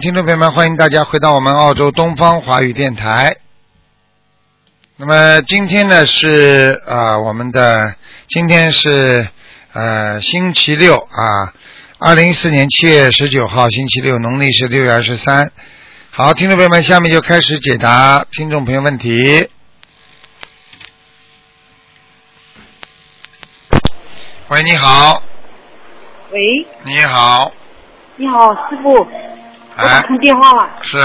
好，听众朋友们，欢迎大家回到我们澳洲东方华语电台。那么今天呢是啊、我们的今天是呃星期六啊，二零一四年七月十九号星期六，农历是六月二十三。好，听众朋友们，下面就开始解答听众朋友问题。喂，你好，喂，你好，你好，师傅，我打哎，通电话了。是，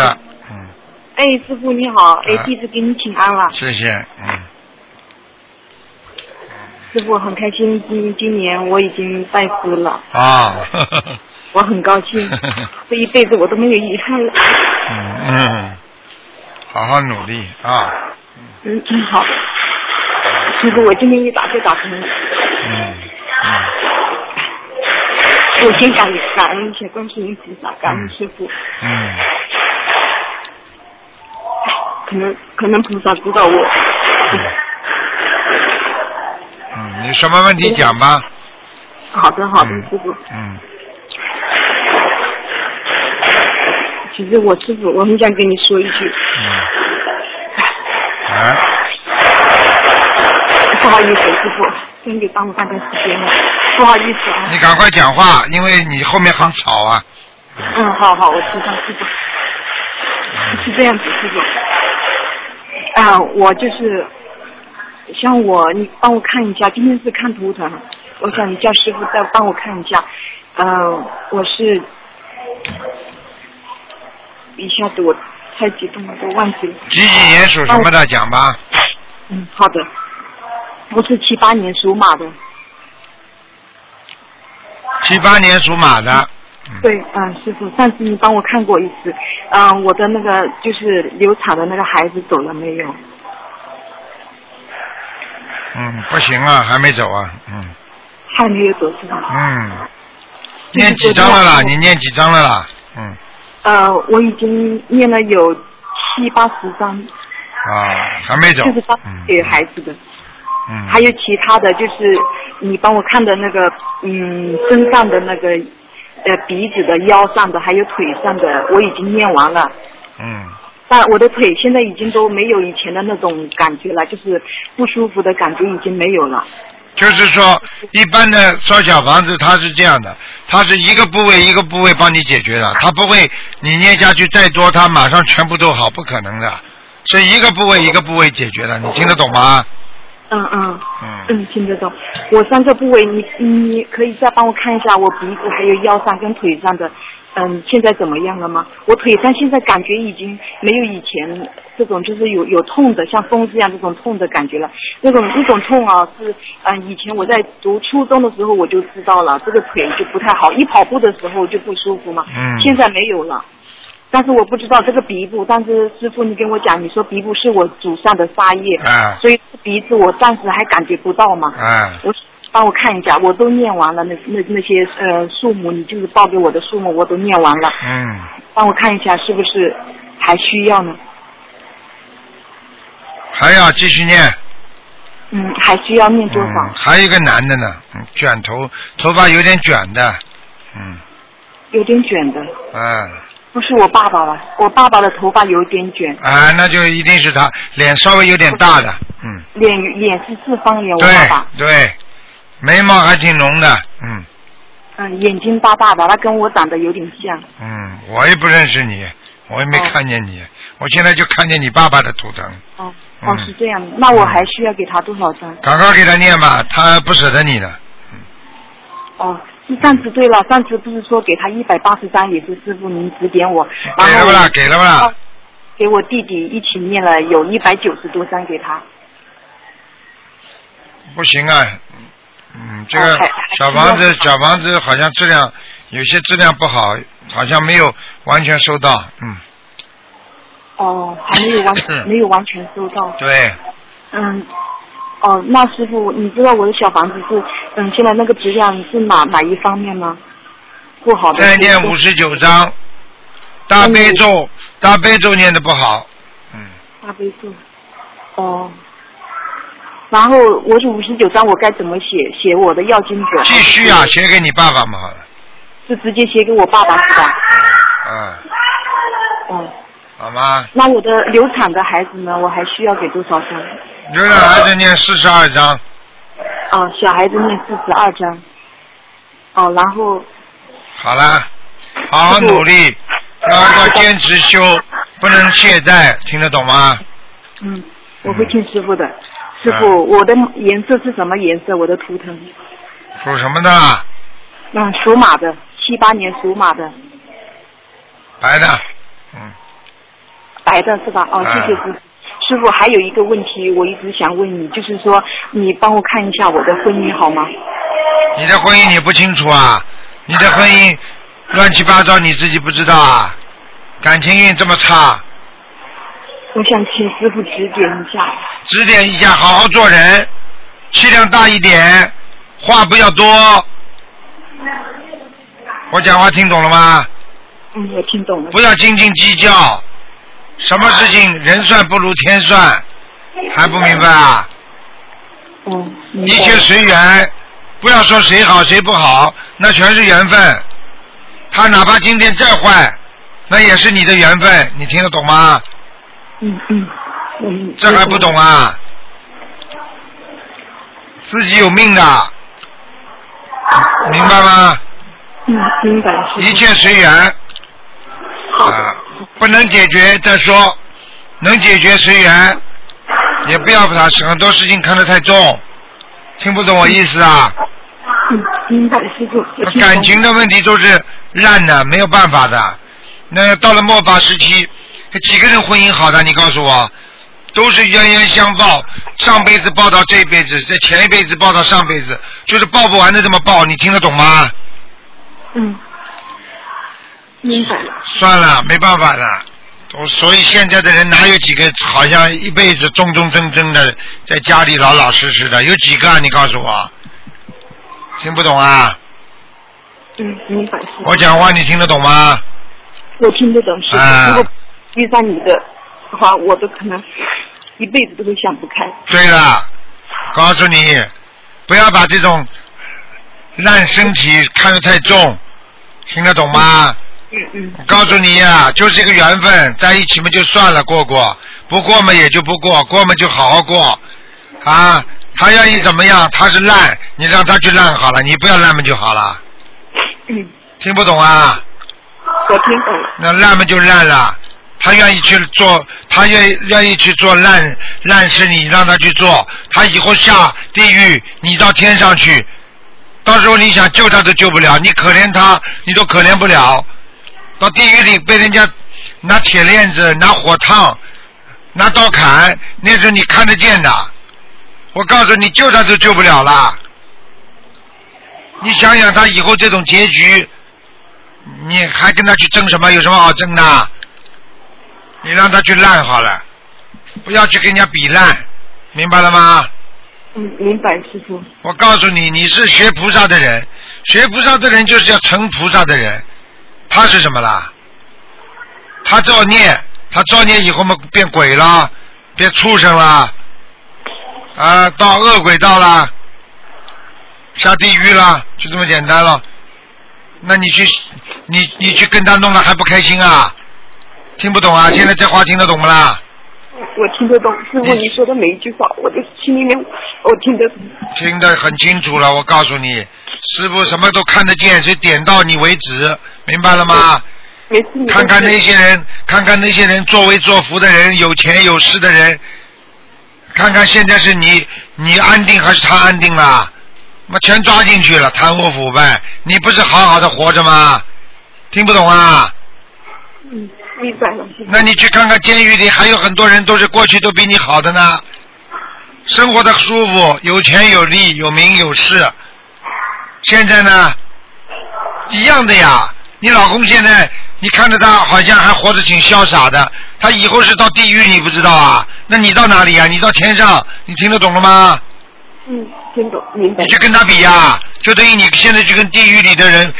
嗯，哎，师傅你好，哎啊，弟子给你请安了。谢谢，嗯，师傅很开心，今今年我已经拜师了，啊，我很高兴，这一辈子我都没有遗憾了。嗯嗯，好好努力啊，嗯，真好。师傅，我今天一打就打通了，嗯嗯，我先感感恩一下观世音菩萨，感恩师傅。嗯，可能可能菩萨知道我，嗯，你什么问题讲吧？好的好的，嗯师傅。嗯，其实我师傅，我很想跟你说一句，嗯，啊，不好意思，师傅，先给耽误半段时间了，不好意思啊。你赶快讲话，因为你后面很吵啊。嗯，好好，我知道师傅。是这样子，师傅。啊，我就是像我，你帮我看一下，今天是看图腾，我想你叫师傅再帮我看一下。嗯、我是一下子我太激动了，都忘记了。几几年属什么的讲吧？嗯，好的。我是七八年属马的，七八年属马的。嗯对，嗯、师傅，上次你帮我看过一次，嗯、我的那个就是流产的那个孩子走了没有？嗯，不行啊，还没走啊。嗯还没有走是吧？嗯，念几张了啦？你念几张了啦？嗯呃，我已经念了有七八十张，啊，还没走。就是他嗯给孩子的，嗯，还有其他的就是你帮我看的那个，嗯，身上的那个，呃，鼻子的、腰上的，还有腿上的，我已经念完了。嗯但我的腿现在已经都没有以前的那种感觉了，就是不舒服的感觉已经没有了。就是说，一般的烧小房子它是这样的，它是一个部位一个部位帮你解决的，它不会你念下去再多，它马上全部都好，不可能的，是一个部位一个部位解决的，你听得懂吗？嗯嗯嗯，嗯，听得懂。我三个部位，你你可以再帮我看一下我鼻子还有腰上跟腿上的，嗯，现在怎么样了吗？我腿上现在感觉已经没有以前这种就是有有痛的，像风这样这种痛的感觉了。那种那种痛啊，是嗯，以前我在读初中的时候我就知道了，这个腿就不太好，一跑步的时候就不舒服嘛。嗯现在没有了。但是我不知道这个鼻部，但是师傅你跟我讲，你说鼻部是我祖上的杀业，啊。所以鼻子我暂时还感觉不到嘛。啊，我帮我看一下，我都念完了，那那那些呃数目，你就是报给我的数目我都念完了，嗯，帮我看一下是不是还需要呢？还要继续念。嗯，还需要念多少？嗯，还有一个男的呢，嗯，卷头，头发有点卷的，嗯，有点卷的，哎，不是我爸爸吧？我爸爸的头发有点卷，啊，那就一定是他，脸稍微有点大的，嗯，脸脸是四方脸，我爸爸，对对，眉毛还挺浓的，嗯。嗯，眼睛大大的，他跟我长得有点像。嗯，我也不认识你，我也没哦看见你，我现在就看见你爸爸的图腾，哦嗯。哦，是这样的，那我还需要给他多少张？赶快给他念吧，他不舍得你的，哦，是上次对了，上次不是说给他一百八十张，也是师傅您指点我，给了不啦？给了不啦哦？给我弟弟一起念了有一百九十多张给他。不行啊，嗯，这个哦还还小房子小房子好像质量有些质量不好，好像没有完全收到，嗯，哦，还没有完是 没有完全收到。对，嗯，哦，那师傅，你知道我的小房子是嗯，现在那个质量是哪哪一方面吗？不好的。再念五十九章，大悲咒大悲咒念的不好，嗯，大悲咒。哦。然后我是五十九章，我该怎么写？写我的要经者？继续啊，写给你爸爸嘛好了，是直接写给我爸爸是吧？嗯，哦，好吗？那我的流产的孩子呢？我还需要给多少张？流产孩子念四十二章，哦，小孩子念四十二张。哦，然后好了，好好努力，要要坚持修，不能懈怠，听得懂吗？嗯，我会听师傅的。师傅，我的颜色是什么颜色？我的图腾？属什么的？嗯，属马的，七八年属马的，白的，嗯，白的是吧？哦，谢谢师傅。师傅，还有一个问题，我一直想问你，就是说，你帮我看一下我的婚姻好吗？你的婚姻你不清楚啊？你的婚姻乱七八糟，你自己不知道啊？感情运这么差，我想请师傅指点一下。指点一下，好好做人，气量大一点，话不要多。我讲话听懂了吗？嗯，我听懂了。不要斤斤计较，什么事情人算不如天算，还不明白啊？嗯，一切随缘，不要说谁好谁不好，那全是缘分。他哪怕今天再坏，那也是你的缘分，你听得懂吗？嗯嗯嗯。这还不懂啊？自己有命的，明白吗？嗯，明白。一切随缘好。啊，不能解决再说，能解决随缘，也不要把很多事情看得太重，听不懂我意思啊？嗯，明白，师傅。我听懂感情的问题都是烂的，没有办法的。那到了末法时期，几个人婚姻好的？你告诉我，都是冤冤相报，上辈子报到这辈子，在前一辈子报到上辈子，就是报不完的这么报，你听得懂吗？嗯，明白了。算了，没办法了。我所以现在的人哪有几个好像一辈子忠忠贞贞的在家里老老实实的？有几个啊？你告诉我，听不懂啊？嗯，明白，我讲话你听得懂吗？我听得懂，师傅。啊如果遇上你的话，我都可能一辈子都会想不开。对了，告诉你，不要把这种烂身体看得太重，听得懂吗？嗯嗯。告诉你呀、就是一个缘分，在一起嘛就算了，过过，不过嘛也就不过，过嘛就好好过，啊，他愿意怎么样，他是烂，你让他去烂好了，你不要烂嘛就好了，嗯，听不懂啊？我听懂了。那烂嘛就烂了，他愿意去做，他愿意愿意去做烂烂事，你让他去做，他以后下地狱，你到天上去，到时候你想救他都救不了，你可怜他，你都可怜不了，到地狱里被人家拿铁链子、拿火烫、拿刀砍，那是你看得见的，我告诉你，救他都救不了了。你想想他以后这种结局，你还跟他去争什么？有什么好争的？你让他去烂好了，不要去跟人家比烂，明白了吗？嗯，明白，师傅。我告诉你，你是学菩萨的人，学菩萨的人就是要成菩萨的人。他是什么啦？他造孽，他造孽以后嘛变鬼了，变畜生了，啊，到恶鬼道了，下地狱了，就这么简单了。那你去，你你去跟他弄了还不开心啊？听不懂啊？现在这话听得懂不啦？我听得懂，师傅你说的每一句话，我的心里面我听得懂。听得很清楚了，我告诉你，师傅什么都看得见，所以点到你为止，明白了吗？看看那些人，看看那些人作威作福的人，有钱有势的人，看看现在是你你安定还是他安定了？妈全抓进去了，贪污腐败，你不是好好的活着吗？听不懂啊？嗯，明白了，那你去看看监狱里还有很多人都是过去都比你好的呢，生活的舒服，有钱有利，有名有势。现在呢，一样的呀。你老公现在你看着他好像还活得挺潇洒的，他以后是到地狱你不知道啊？那你到哪里呀？你到天上，你听得懂了吗？嗯，听懂，明白你。去跟他比呀，就等于你现在去跟地狱里的人，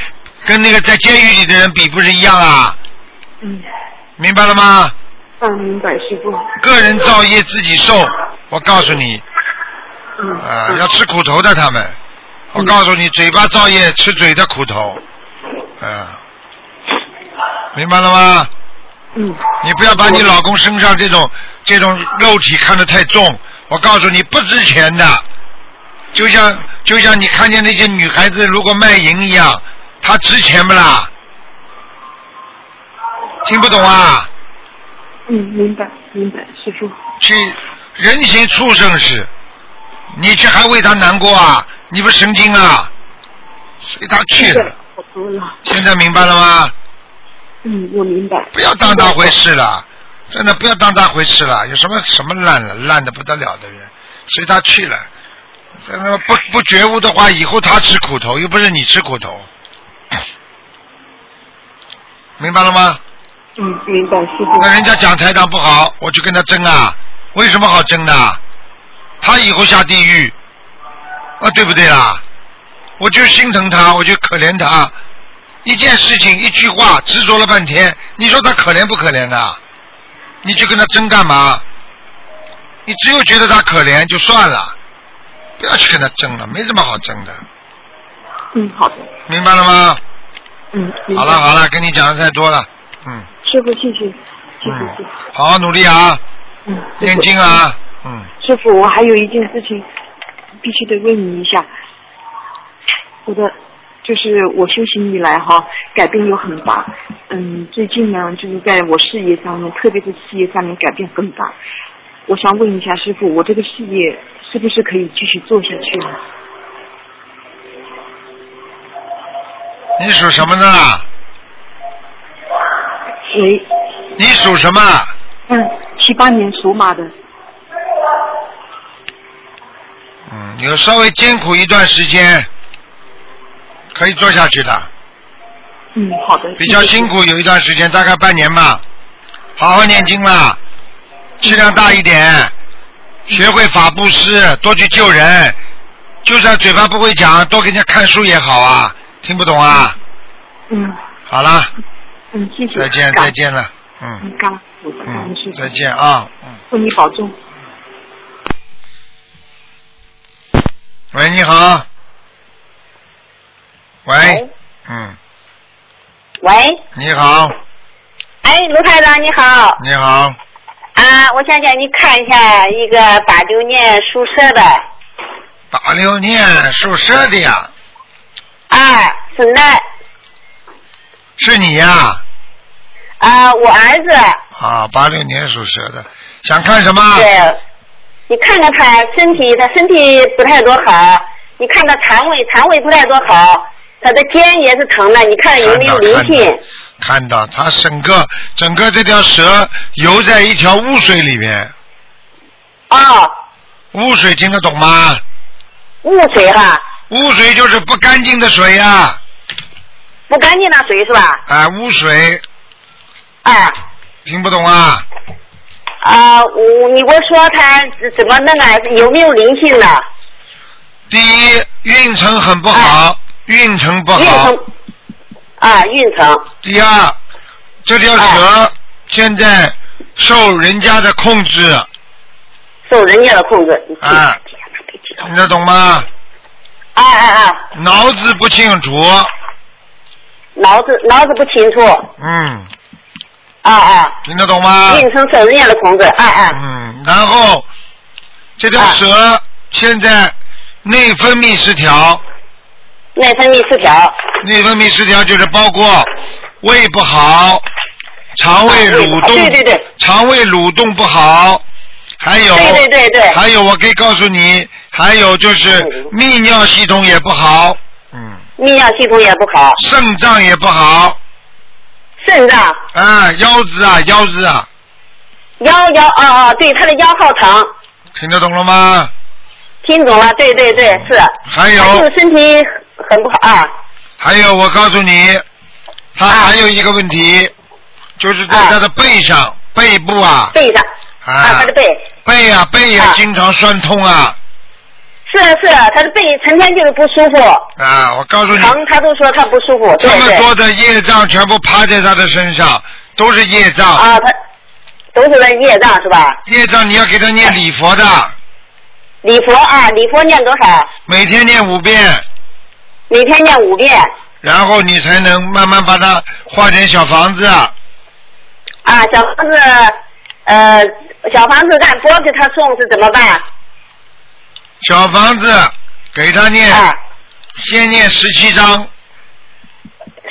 跟那个在监狱里的人比，不是一样啊？嗯明白了吗？嗯，明白，师傅。个人造业自己受，我告诉你，嗯啊、嗯要吃苦头的他们。我告诉你，嘴巴造业，吃嘴的苦头，啊、明白了吗？嗯你不要把你老公身上这种这种肉体看得太重，我告诉你不值钱的，就像就像你看见那些女孩子如果卖淫一样，她值钱不啦？听不懂啊？嗯，明白明白，师傅。去人形畜生时，你却还为他难过啊？你不神经啊？随他去了，了。现在明白了吗？嗯，我明白。不要当他回事了，真的不要当他回事了。有什么什么烂了，烂的不得了的人，随他去了。真的不不觉悟的话，以后他吃苦头，又不是你吃苦头。明白了吗？嗯，明白，师傅。那人家讲台长不好，我就跟他争啊。为什么好争呢？他以后下地狱，啊，对不对啦？我就心疼他，我就可怜他。一件事情，一句话，执着了半天，你说他可怜不可怜的？你去跟他争干嘛？你只有觉得他可怜就算了，不要去跟他争了，没什么好争的，嗯，好的。明白了吗？嗯，好了好了，跟你讲的太多了，嗯师傅，谢谢，谢谢嗯谢谢。，好好努力啊，嗯，师念经啊，嗯。师傅，我还有一件事情必须得问你一下，我的就是我修行以来哈，改变有很大。嗯，最近呢，就是在我事业上面，特别是事业上面改变更大。我想问一下师傅，我这个事业是不是可以继续做下去呢？你属什么呢？喂，你属什么？嗯，七八年属马的，嗯，有稍微艰苦一段时间，可以做下去的。嗯，好的。比较辛苦有一段时间，大概半年吧。好好念经啦，气量大一点，学会法布施，多去救人。就算嘴巴不会讲，多给人家看书也好啊。听不懂啊？嗯好了，嗯，谢谢。再见再。见了，嗯嗯。再见啊，嗯。祝你保重。喂，你好。喂。喂，嗯，喂，你好，哎，卢台长你好，你好，啊，我想叫你看一下一个八九年属蛇的，八六年属蛇的呀，啊，是男，是你呀？啊，我儿子，啊，八六年属蛇的，想看什么？对，你看看他身体，他身体不太多好，你看他肠胃，肠胃不太多好，他的肩也是疼的，你看有没有灵性？看到他整个整个这条蛇游在一条污水里面，哦，污水听得懂吗？污水哈，污水就是不干净的水呀、不干净的水是吧？啊，污水啊。听不懂啊？啊，我你给我说他怎么那个有没有灵性呢？第一，运程很不好，运程不运好。程啊，运程第二，这条蛇现在受人家的控制，受人家的控制。你啊听得懂吗？啊啊啊！脑子不清楚，脑子脑子不清楚。嗯，啊啊！听得懂吗？运程受人家的虫子。啊啊！嗯，然后这条蛇现在内分泌失调，内分泌失调。内分泌失调就是包括胃不好，肠胃蠕动，对对对肠胃蠕动不好，还有，对对对对还有我可以告诉你，还有就是嗯泌尿系统也不好，嗯，泌尿系统也不好，肾脏也不好，肾脏、啊，腰子啊，腰子啊，腰腰啊啊，对，他的腰好疼，听得懂了吗？听懂了？对对对，是。还有。他就身体很不好啊。还有，我告诉你，他啊。还有一个问题，就是在他的背上、背部啊，背上啊啊，他的背。背啊背也啊。经常酸痛啊是是，他的背成天就是不舒服，啊！我告诉你，疼他都说他不舒服，这么。多的业障全部趴在他的身上，都是业障。啊，他都是在业障是吧？业障你要给他念礼佛的，礼佛啊，礼佛念多少？每天念五遍，每天念五遍。然后你才能慢慢把它化成小房子。啊，小房子，呃，小房子按波给他送是怎么办？小房子给他念，啊，先念十七章，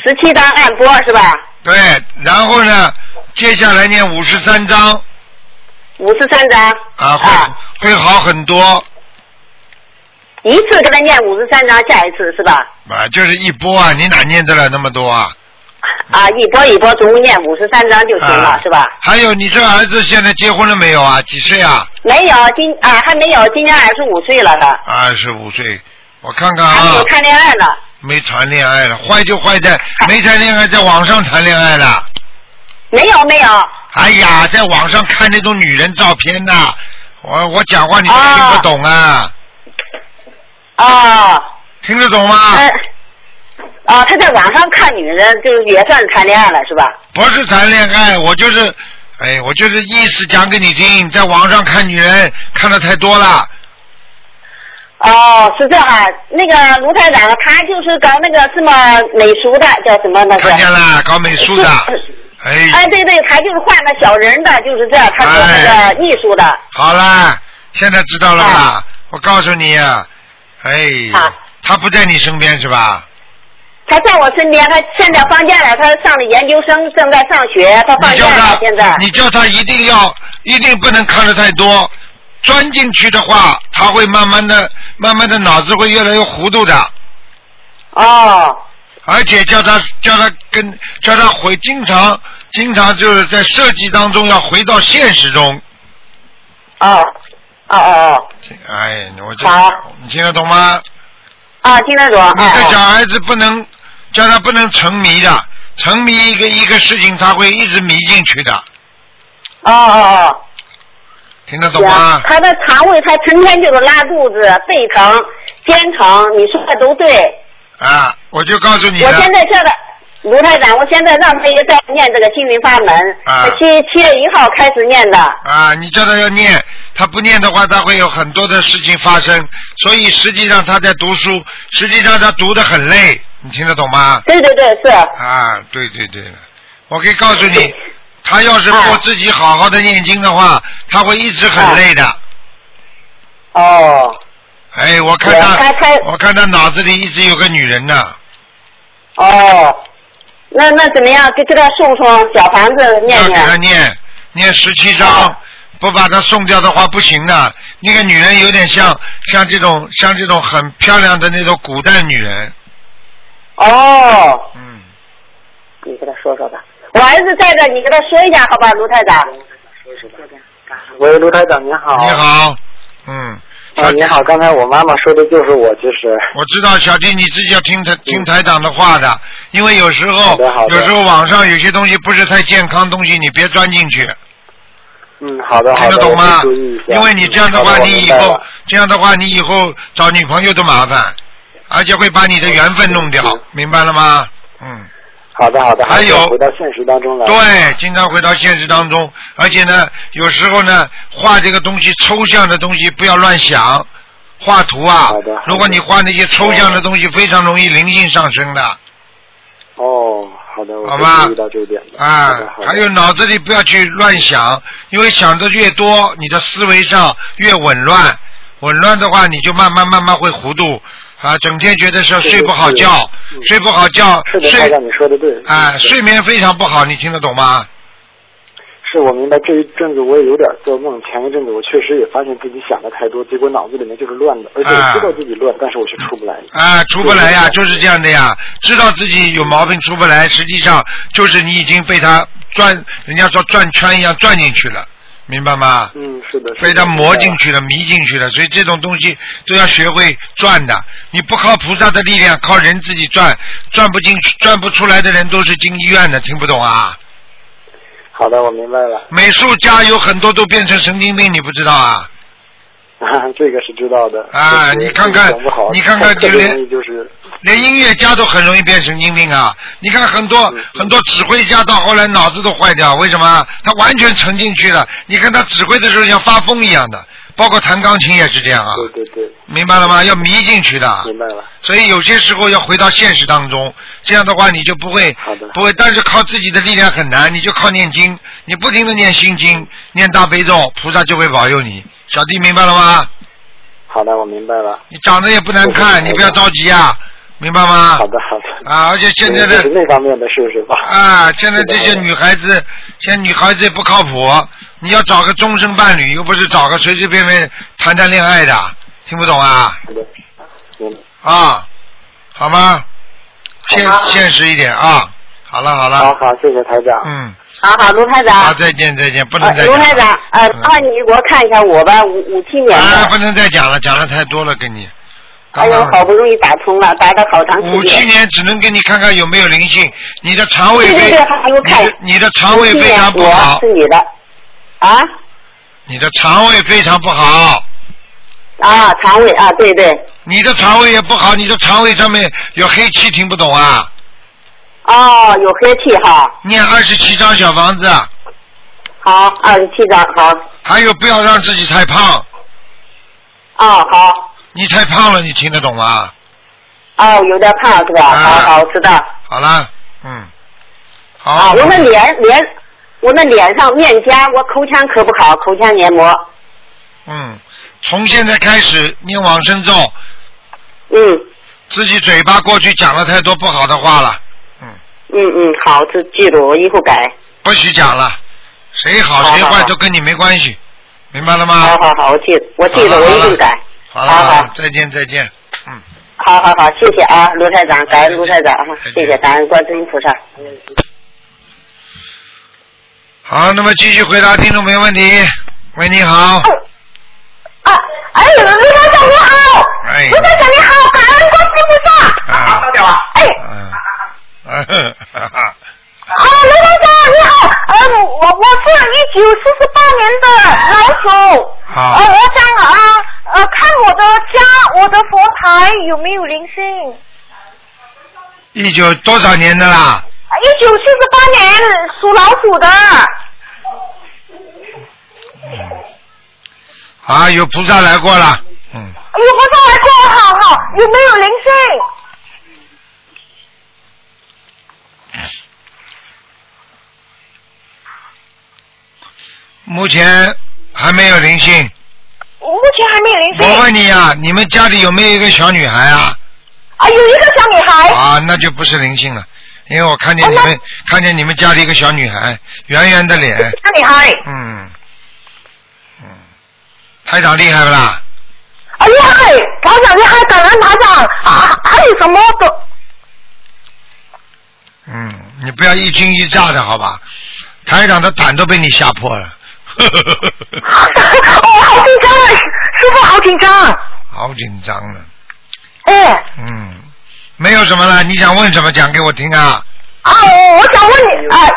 十七章按波是吧？对，然后呢，接下来念五十三章五十三章。啊，会会好很多一次给他念五十三章，下一次是吧？啊，就是一波啊，你哪念得了那么多啊？啊，一波一波，总共念五十三章就行了，啊是吧？还有你这儿子现在结婚了没有啊？几岁啊？没有，今啊还没有，今年二十五岁了他，二十五岁，我看看啊，还没有谈恋爱呢。没谈恋爱了，坏就坏在没谈恋爱，在网上谈恋爱了。没有没有，哎呀，在网上看那种女人照片呐，我我讲话你都听不懂啊，啊，听得懂吗？呃，啊，他在网上看女人，就是也算是谈恋爱了是吧？不是谈恋爱，我就是，哎，我就是意思讲给你听，在网上看女人看的太多了，哦，是这哈，那个卢台长，他就是搞那个什么美术的，叫什么那个？看见了，搞美术的，哎，哎，对对，他就是画那小人的，就是这，他做那个艺术的。好啦，现在知道了吧？啊我告诉你啊，哎，啊他不在你身边是吧？他在我身边，他现在放假了，他上了研究生，正在上学，他放假现在。你叫他一定要，一定不能看的太多，钻进去的话，他会慢慢的、慢慢的脑子会越来越糊涂的，哦而且叫他叫他跟叫他回，经常经常就是在设计当中要回到现实中。哦哦哦哎，我这好你听得懂吗？哦，听得懂。你这小哦孩子不能叫他不能沉迷的，沉迷一个一个事情，他会一直迷进去的，哦哦哦，听得懂吗？他的肠胃，他成天就是拉肚子、背疼、肩疼，你说的都对。啊，我就告诉你我了，现在叫他卢台长，我现在让他也在念这个心灵法门，啊七七月一号开始念的。啊，你叫他要念，他不念的话，他会有很多的事情发生。所以实际上他在读书，实际上他读的很累，你听得懂吗？对对对，是。啊，对对对，我可以告诉你，他要是啊不自己好好的念经的话，他会一直很累的。哦哎，我看他，我看他脑子里一直有个女人呢。哦，那那怎么样？给给他送送小房子念要给他念。念念十七章哦，不把他送掉的话不行的。那个女人有点像像这种像这种很漂亮的那种古代女人，哦，嗯，你给他说说吧。我儿子在这，你给他说一下好吧，卢台长。喂，卢台长您好。你。好，嗯，啊，你好，刚才我妈妈说的就是我，其实。我知道小弟你自己要听台听台长的话的，因为有时候有时候网上有些东西不是太健康东西，你别钻进去，嗯，好的好听，得懂吗？因为你这样的话，你以后这样的话，你以后找女朋友都麻烦，而且会把你的缘分弄掉，明白了吗？嗯。好的好的，还有。回到现实当中来。对，经常回到现实当中，而且呢，有时候呢，画这个东西抽象的东西不要乱想，画图啊如果你画那些抽象的东西，非常容易灵性上升的哦，好的，好吧注意到这一点的。啊还有脑子里不要去乱想，因为想的越多，你的思维上越紊乱，紊乱的话，你就慢慢慢慢会糊涂啊，整天觉得说是睡不好觉，嗯睡不好觉，睡长你说的对。啊，嗯睡眠非常不好，你听得懂吗？是我明白，这一阵子我也有点做梦。前一阵子我确实也发现自己想的太多，结果脑子里面就是乱的，而且知道自己乱，但是我却出不来。啊，出不来呀，对就是这样的呀。知道自己有毛病出不来，实际上就是你已经被他转，人家说转圈一样转进去了，明白吗？嗯，是的。是的被他磨进。去了，迷进去了，所以这种东西都要学会转的。你不靠菩萨的力量，靠人自己转，转不进去、转不出来的人都是进医院的，听不懂啊？好的，我明白了。美术家有很多都变成神经病，你不知道啊？啊，这个是知道的。啊你看看你看看就连连音乐家都很容易变神经病啊！你看很多嗯很多指挥家到后来脑子都坏掉，为什么？他完全沉进去了。你看他指挥的时候像发疯一样的，包括弹钢琴也是这样啊。对对对，明白了吗？要迷进去的。明白了。所以有些时候要回到现实当中，这样的话你就不会不会，但是靠自己的力量很难，你就靠念经，你不停的念心经，念大悲咒，菩萨就会保佑你。小弟明白了吗？好的，我明白了。你长得也不难看，你不要着急啊，明白吗？好的，好的。啊，而且现在这是的那方面的，是不是吧？啊，现在这些女孩子，现在女孩子也不靠谱，你要找个终身伴侣，又不是找个随随便便谈谈恋爱的，听不懂啊？好的，明啊，好吗？现现实一点啊。好了好了，好好，谢谢台长。嗯，好好，卢台长。好，再见再见，不能呃再讲。卢台长，呃，嗯麻烦你给我看一下我吧，五五七年啊，的。不能再讲了，讲的太多了，跟你。哎呦，好不容易打通了，打了好长时间。五七年只能给你看看有没有灵性，你的肠胃非对对对，还有看你的肠胃非常不好，是你的。啊你的肠胃非常不好，啊，肠胃啊，对对。你的肠胃也不好，你的肠胃上面有黑气，听不懂啊？哦，有黑气哈。念二十七张小房子，好，二十七张，好。还有不要让自己太胖，哦，好。你太胖了，你听得懂吗？哦，有点胖是吧？啊好好，知道。好了，嗯，好。啊，我那脸脸，我那脸上面颊，我口腔可不好，口腔黏膜。嗯，从现在开始念往生咒，嗯自己嘴巴过去讲了太多不好的话了，嗯嗯嗯，好，这记住，我以后改。不许讲了，谁好好好好谁坏都跟你没关系，明白了吗？好好好，我记，我记住，好了我一定改。好了好好，再见再见，嗯。好好好，谢谢啊，卢台长，感恩卢台长哈，谢谢，感恩观世音菩萨。好，那么继续回答听众朋友问题。喂，你好。啊，哎，卢台长你好，哎卢台长你好，感恩观世音菩萨。啊哎，嗯。啊哈哈。啊，卢台长你好，呃，我我是一九四十八年的老鼠，好呃，我想啊呃看我的家，我的佛台有没有灵性？一九多少年的啦？一九四十八年属老虎的，啊，有菩萨来过了。嗯。有菩萨来过，好好，有没有灵性？目前还没有灵性。目前还没有灵性。我问你呀、你们家里有没有一个小女孩啊？啊，有一个小女孩。啊，那就不是灵性了，因为我看见你们、看见你们家里一个小女孩，圆圆的脸，小女孩。嗯，嗯，台长厉害不啦？啊，厉害！台长厉害，感恩台长啊！还有什么的？嗯，你不要一惊一乍的好吧？台长的胆都被你吓破了。哦，好紧张啊！师傅好紧张。好紧张了，哎，嗯，没有什么了，你想问什么讲给我听啊？啊，我我想问你啊，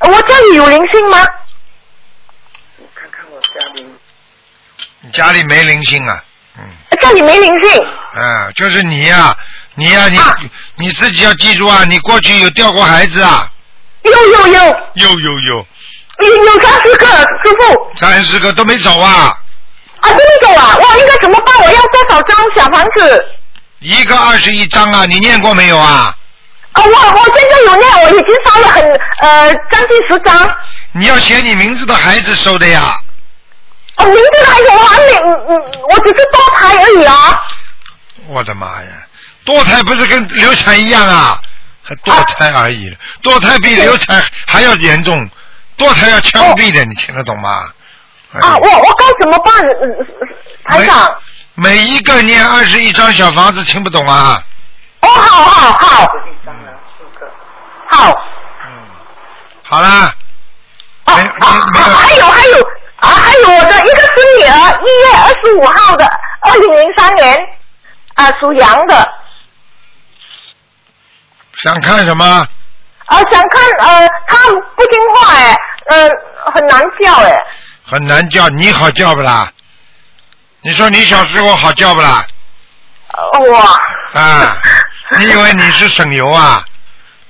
我家里有灵性吗？你家里没灵性啊？嗯，家里没灵性。嗯，就是你呀、你呀、你、啊你自己要记住啊，你过去有掉过孩子啊？有有有有有有，有有三十个师傅三十个都没走啊，啊，都没走啊！哇，应该怎么办？我要多少张小房子？一个二十一张啊，你念过没有啊？啊，我我现在有念，我已经烧了很呃将近十张。你要写你名字的孩子收的呀。哦，名字还有我还没，嗯嗯，我只是多胎而已啊。我的妈呀，堕胎不是跟流产一样啊？还堕胎而已，堕胎比流产还要严重，堕胎要枪毙的，你听得懂吗？哎啊，我我该怎么办？嗯台长。每一个念二十一张小房子，听不懂啊？哦，好好好。好。好啦，啊！还有还有啊，还有我的一个孙女儿，一月二十五号的，二零零三年，啊，属羊的，想看什么？啊，想看呃，她不听话哎，呃，很难叫哎，很难叫，你好叫不啦？你说你小时候好叫不啦？呃哇。啊，你以为你是省油啊？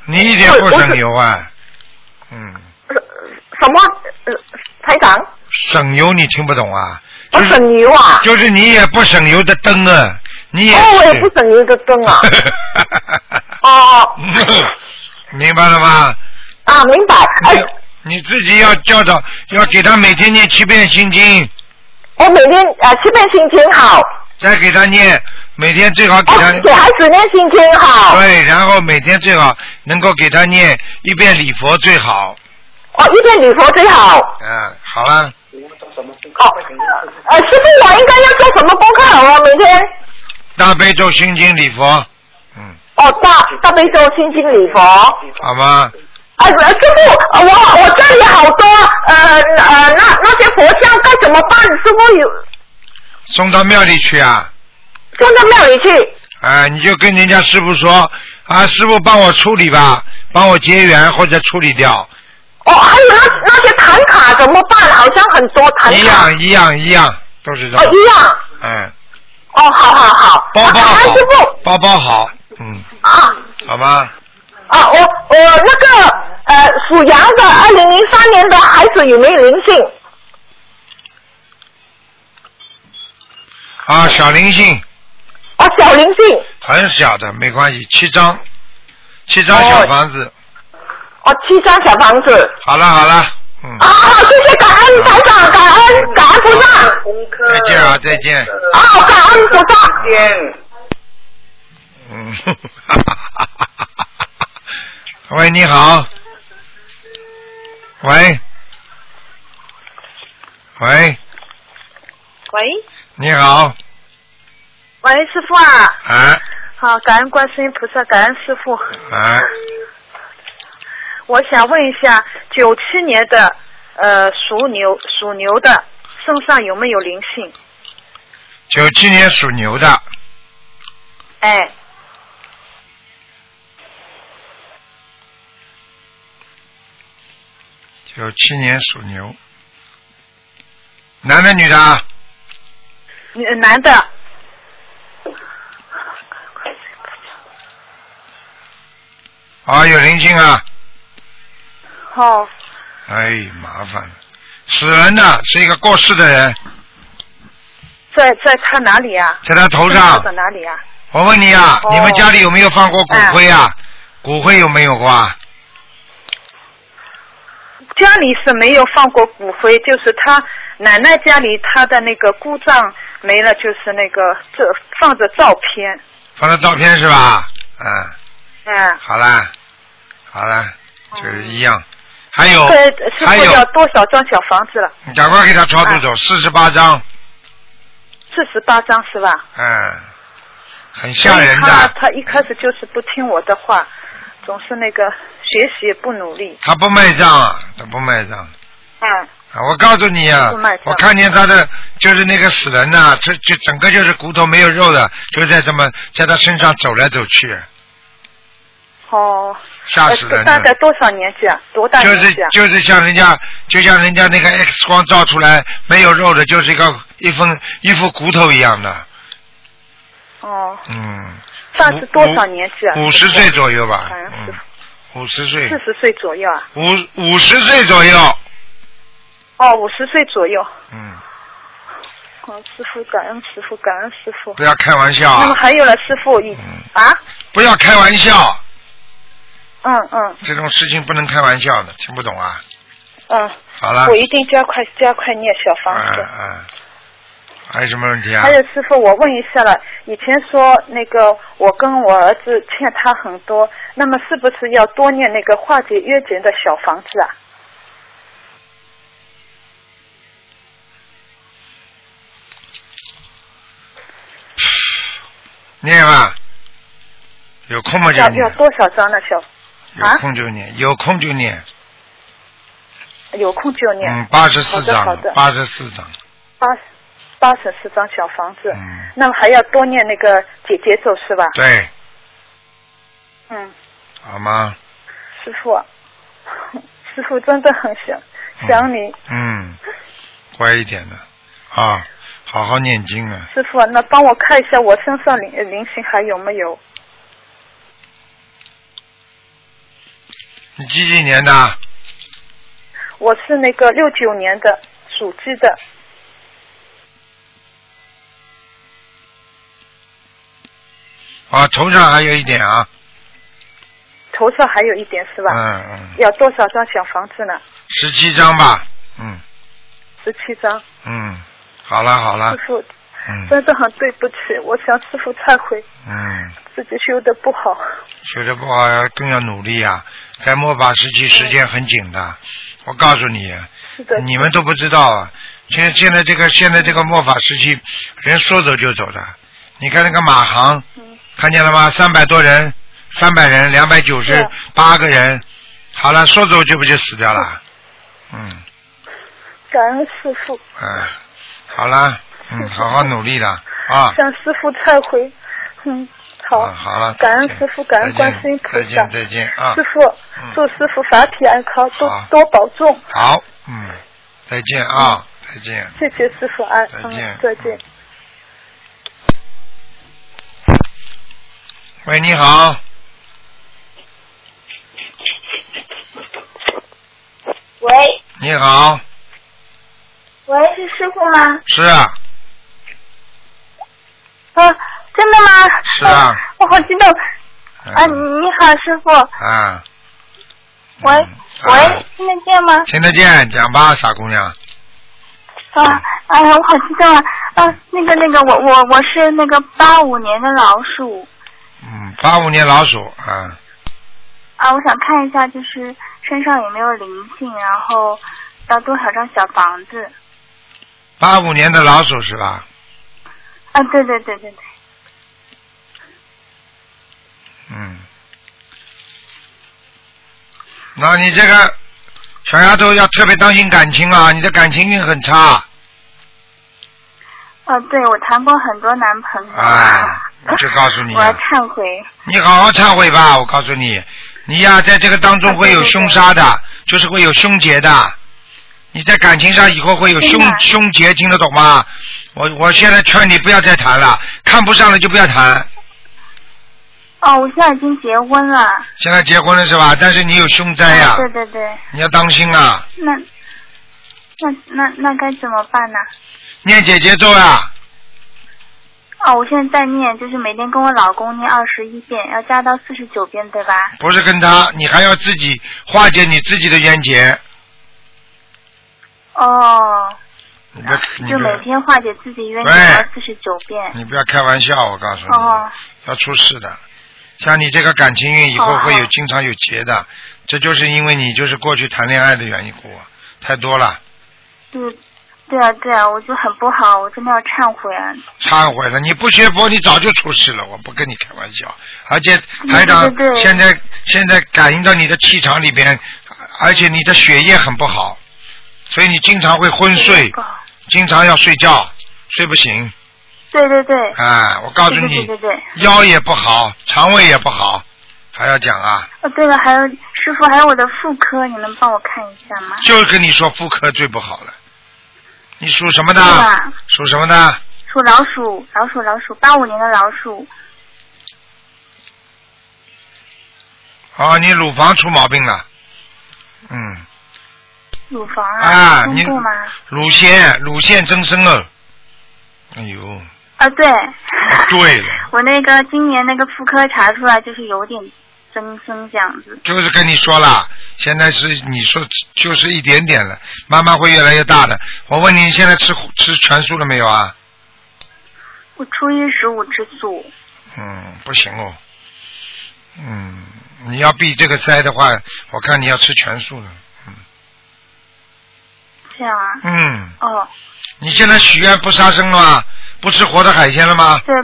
你一点不省油啊？嗯，什么？呃台长？省油你听不懂啊？不就是省油啊。就是你也不省油的灯啊，你也哦，我也不省油的灯啊。哦，明白了吗？啊，明白。哎，你你自己要教导，要给他每天念七遍心经，我每天啊七遍心经好，再给他念，每天最好给他、哦，给孩子念心经好。对，然后每天最好能够给他念一遍礼佛最好。哦，一遍礼佛最好。嗯，好了，哦，呃，师傅，我应该要做什么功课好啊？每天大悲咒心经礼佛，嗯，哦，大大悲咒心经礼佛。好吗？啊，呃师傅，呃我我这里好多呃呃那那些佛像该怎么办？师傅有送到庙里去啊。送到庙里去。啊，你就跟人家师傅说啊，师傅帮我处理吧，帮我结缘或者处理掉，哦，还有那那些唐卡怎么办？好像很多唐卡。一样一样一样，都是这哦，样。一样。嗯，哦，好好好。包包啊好师傅，包包好，嗯，啊好吗？啊，我我那个呃属羊的，二零零三年的孩子有没有灵性？啊，小灵性哦，小灵性。很小的，没关系，七张，七张哦小房子。哦，七张小房子。好了好了，嗯，啊，好，谢谢感恩台长，感恩感恩菩萨。再见啊，再见。啊，感恩菩萨。嗯，喂，你好。喂。喂，喂你好，喂，师傅啊，啊好，感恩观世音菩萨，感恩师傅。啊，我想问一下，九七年的呃属牛属牛的身上有没有灵性？九七年属牛的，哎，九七年属牛，男的女的啊？呃男的，啊，有灵性啊！好，哎，麻烦了，死人的是一个过世的人，在在他哪里啊？在他头上上。在哪里啊？我问你啊，哦你们家里有没有放过骨灰啊？骨灰有没有过啊？家里是没有放过骨灰，就是他奶奶家里他的那个姑丈没了，就是那个这放着照片，放着照片是吧？嗯，嗯，好啦，好啦，就是一样。还有这师还有，傅要多少张小房子了？你赶快给他超度走，四十八张，四十八张是吧？嗯，很吓人他的。他一开始就是不听我的话，总是那个学习也不努力。他不卖账啊，他不卖账。嗯，啊，我告诉你啊我看见他的就是那个死人呐、这就整个就是骨头没有肉的，就在这么在他身上走来走去，哦。吓死人了大概。多少年纪啊？多大就是年纪啊？就是像人家就像人家那个 X 光照出来没有肉的，就是一个一副一副骨头一样的，哦，嗯，大致多少年纪啊？五十岁左右吧，嗯，五十岁。四，十岁左右啊？五五十岁左右，哦，五十岁左右。嗯，哦，师傅，感恩师傅，感恩师傅。不要开玩笑那么啊，还有了，师傅你嗯啊，不要开玩笑，嗯嗯。这种事情不能开玩笑的，听不懂啊？嗯，好了，我一定加快加快念小房嗯子。嗯，还有什么问题啊还？有师傅，我问一下了，以前说那个我跟我儿子欠他很多，那么是不是要多念那个化解约结的小房子啊？念吧，有空吗就要要，多少张呢？小啊有空就念，有空就念，有空就念。嗯，八十四章好的好的，八十四张，八八十四张小房子，嗯，那么还要多念那个姐姐咒是吧？对，嗯，好吗？师傅啊，师傅真的很想想你，嗯，乖一点的啊，好好念经啊。师傅啊，那帮我看一下我身上灵灵性还有没有？你几几年的？我是那个六九年的属鸡的。啊，头上还有一点啊，头上还有一点是吧？嗯嗯，要多少张小房子呢？十七张吧，嗯。十七张。嗯，好了好了。师，傅，嗯。真的很对不起，我向师傅忏悔，嗯，自己修的不好。修的不好要更要努力啊，在末法时期时间很紧的，我告诉你，是的。你们都不知道啊，现现在这个现在这个末法时期，人说走就走的，你看那个马航，嗯看见了吗？三百多人，三百人，两百九十八个人，好了，说走就不就死掉了，嗯。感恩师傅，嗯，好了，嗯，好好努力了啊。向师傅忏悔。嗯，好。啊好了感恩师傅，感恩再见观世音菩再萨。见再见啊师傅嗯，祝师傅法体安康，多多保重。好，嗯，再见啊，再见。谢谢师傅安，再见嗯，再见。喂，你好，喂你好，喂，是师傅吗？是啊，啊，真的吗？是啊我好激动。啊，嗯你好，师傅。啊，喂嗯喂啊，听得见吗？听得见，讲吧，傻姑娘。啊，哎呀，我好激动啊！啊，那个那个，我我我是那个八五年的老鼠嗯，八五年老鼠啊，啊，我想看一下，就是身上有没有灵性，然后要多少张小房子？八五年的老鼠是吧？啊，对对对对对。嗯，那你这个小丫头要特别当心感情啊，你的感情运很差。啊，对，我谈过很多男朋友。哎，我就告诉你我要啊，忏悔。你好好忏悔吧。我告诉你，你呀、在这个当中会有凶杀的，就是会有凶劫的。你在感情上以后会有凶凶劫，听得懂吗？我我现在劝你不要再谈了，看不上了就不要谈。哦，我现在已经结婚了。现在结婚了是吧？但是你有凶灾呀、啊对对对，你要当心啊！那那那那该怎么办呢？念姐姐咒呀、哦，我现在在念，就是每天跟我老公念二十一遍，要加到四十九遍，对吧？不是跟他，你还要自己化解你自己的冤结。哦，你就每天化解自己冤结四十九遍。你不要开玩笑，我告诉你，哦要出事的。像你这个感情运以后哦会有经常有结的，这就是因为你就是过去谈恋爱的缘故，太多了，对，对啊对啊，我就很不好，我真的要忏悔啊。忏悔了。你不学佛，你早就出事了，我不跟你开玩笑。而且台长现在现在感应到你的气场里边，而且你的血液很不好，所以你经常会昏睡，经常要睡觉，睡不醒。对对对。啊，我告诉对你，对对对对。腰也不好，肠胃也不好，还要讲啊？哦，对了，还有师傅，还有我的妇科，你能帮我看一下吗？就是跟你说妇科最不好了。你属什么的？属什么的？属老鼠，老鼠，老鼠，八五年的老鼠。哦，你乳房出毛病了。嗯，乳房啊啊，你？乳腺乳腺增生了。哎呦，啊，对。对了，我那个今年那个妇科查出来就是有点增生这样子。就是跟你说了，现在是你说就是一点点了，慢慢会越来越大的。我问你，现在吃吃全素了没有啊？我初一十五吃素。嗯，不行哦。嗯，你要避这个灾的话，我看你要吃全素了。嗯这样啊？嗯，哦，你现在许愿不杀生了吗？不吃活的海鲜了吗？对，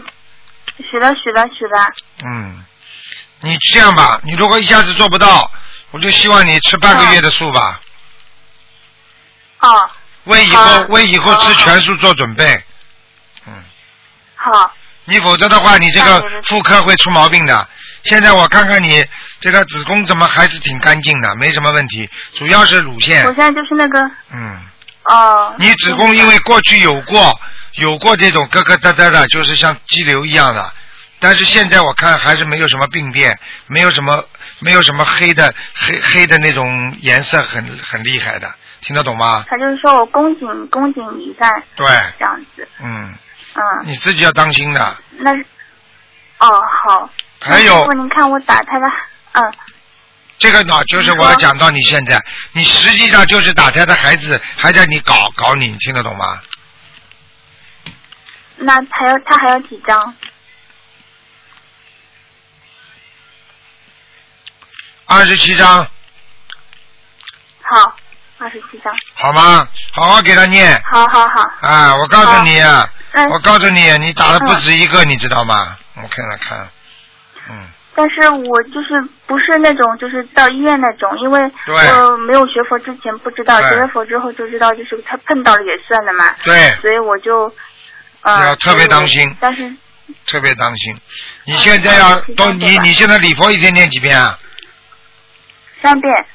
许了许了许了。嗯，你这样吧，你如果一下子做不到，我就希望你吃半个月的素吧，哦，为以后啊为以后吃全素做准备。嗯，好，你否则的话，你这个妇科会出毛病的。现在我看看你这个子宫怎么还是挺干净的，没什么问题，主要是乳我腺。现在就是那个嗯，哦。你子宫因为过去有过有过这种疙疙瘩瘩的，就是像肌瘤一样的，但是现在我看还是没有什么病变，没有什么没有什么黑的黑黑的那种颜色很很厉害的，听得懂吗？他就是说我宫颈宫颈糜烂对，这样子，嗯，嗯，你自己要当心的。那是哦好。还有那师傅您看我打胎的，嗯，这个呢，就是我要讲到你现在，你实际上就是打胎的孩子还在你搞搞你，你听得懂吗？那还有他还有几张？二十七章，好，二十七张。好吗？好好给他念。好好好，啊！我告诉你啊，嗯。我告诉你，你打的不止一个，你知道吗？我看了看，嗯，但是我就是不是那种就是到医院那种，因为对。我没有学佛之前不知道，学了佛之后就知道，就是他碰到了也算的嘛，对，所以我就，呃，要特别当心。但是。特别当心。你现在要嗯都你你现在礼佛一天念几遍啊？三遍，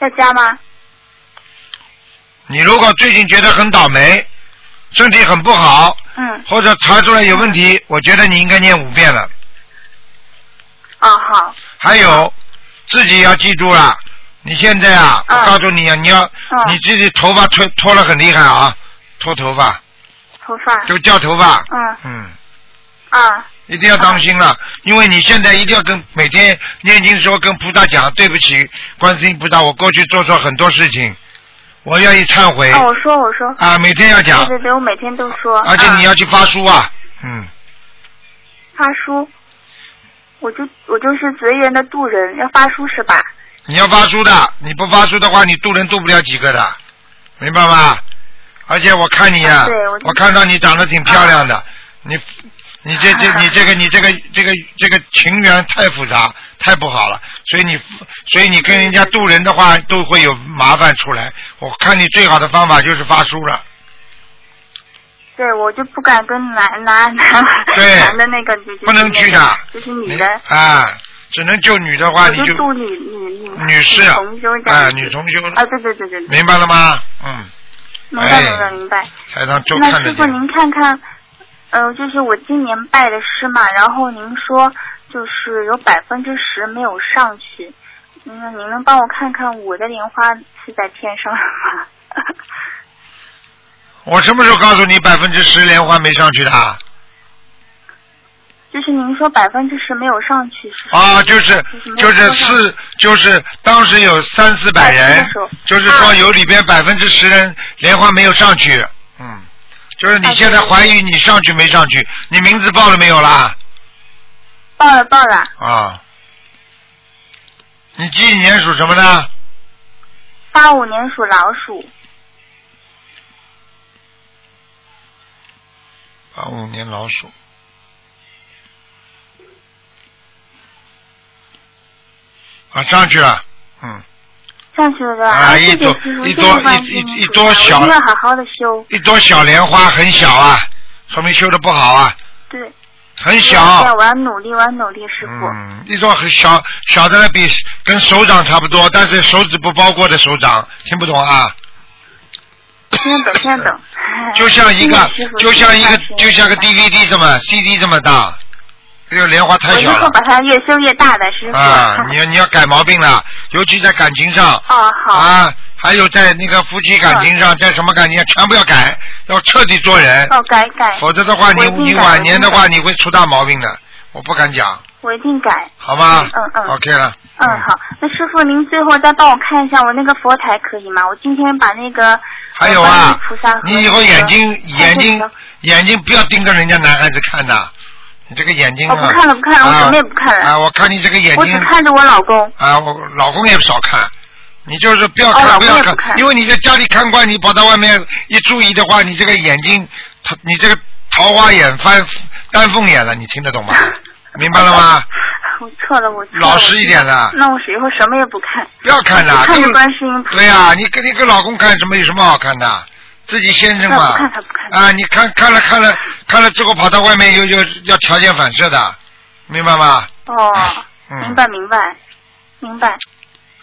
要加吗？你如果最近觉得很倒霉，身体很不好，嗯，或者查出来有问题，我觉得你应该念五遍了。哦好，还有自己要记住了，你现在啊，我嗯告诉你啊，你要嗯。你自己头发脱脱了很厉害啊，脱头发。头发，就掉头发，嗯。嗯，啊，一定要当心了，因为你现在一定要跟每天念经时候跟菩萨讲，对不起，观世音菩萨，我过去做错很多事情，我愿意忏悔。啊我说我说，啊，每天要讲。对，对对，我每天都说，而且你要啊去发书啊，嗯，发书，我就我就是随缘的渡人，要发书是吧？你要发书的，你不发书的话，你渡人渡不了几个的，明白吗？而且我看你啊，对我我看到你长得挺漂亮的，你你这这你这个你这个这个这个情缘太复杂，太不好了，所以你所以你跟人家渡人的话都会有麻烦出来。我看你最好的方法就是发书了，对，我就不敢跟男男男对男的那个就是不能去的就是女的，啊，只能救女的话你就女女女女士啊女同修啊，对对对对对，明白了吗？嗯，明白哎明白明白。台上就那看着点。师傅您看看，呃，就是我今年拜的师嘛，然后您说就是有百分之十没有上去，嗯，您能帮我看看我的莲花是在天上吗？我什么时候告诉你百分之十莲花没上去的啊？就是您说百分之十没有上去是啊，就是就是四，就是当时有三四百人就是说有里边百分之十人莲花没有上去，嗯，就是你现在怀疑你上去没上去，你名字报了没有啦？报了报了，啊，你几几年属什么的？八五年属老鼠，八五年老鼠。啊，上去了，嗯，上去了的。啊一朵一朵一一一朵小一定要好好的修，一朵小莲花很小啊，说明修的不好啊，对。很小。我要努力，我要努力，师傅。嗯，一种很小小的比跟手掌差不多，但是手指不包括的手掌，听不懂啊？听得懂，听得懂。就像一个 就像一个就像个 DVD 这么 CD 这么大，这个莲花太我以小了后把它越修越大的师傅。啊！你要你要改毛病了，尤其在感情上哦，好。啊，还有在那个夫妻感情上，在什么感情上全部要改，要彻底做人，哦，改改。否则的话你你晚年的话你会出大毛病的，我不敢讲，我一定改。好吧？嗯嗯。OK 了。嗯，好。那师傅，您最后再帮我看一下我那个佛台可以吗？我今天把那个还有啊你以后眼睛眼睛眼睛不要盯着人家男孩子看的，你这个眼睛啊。我不看了不看了我啊什么也不看了啊，我看你这个眼我只睛看着我老公。啊，我老公也少看。你就是不要哦看，老公要看因为你在家里看惯，你跑到外面一注意的话，你这个眼睛，它你这个桃花眼翻丹凤眼了，你听得懂吗？明白了吗？我错了，我老实一点了那我以后什么也不看。不要看了，看着这个观世音菩萨。对呀、你跟你跟老公看什么有什么好看的？自己先生嘛看他不看啊！你看看了看了看了之后跑到外面又又要条件反射的，明白吗？哦，嗯明白明白明白。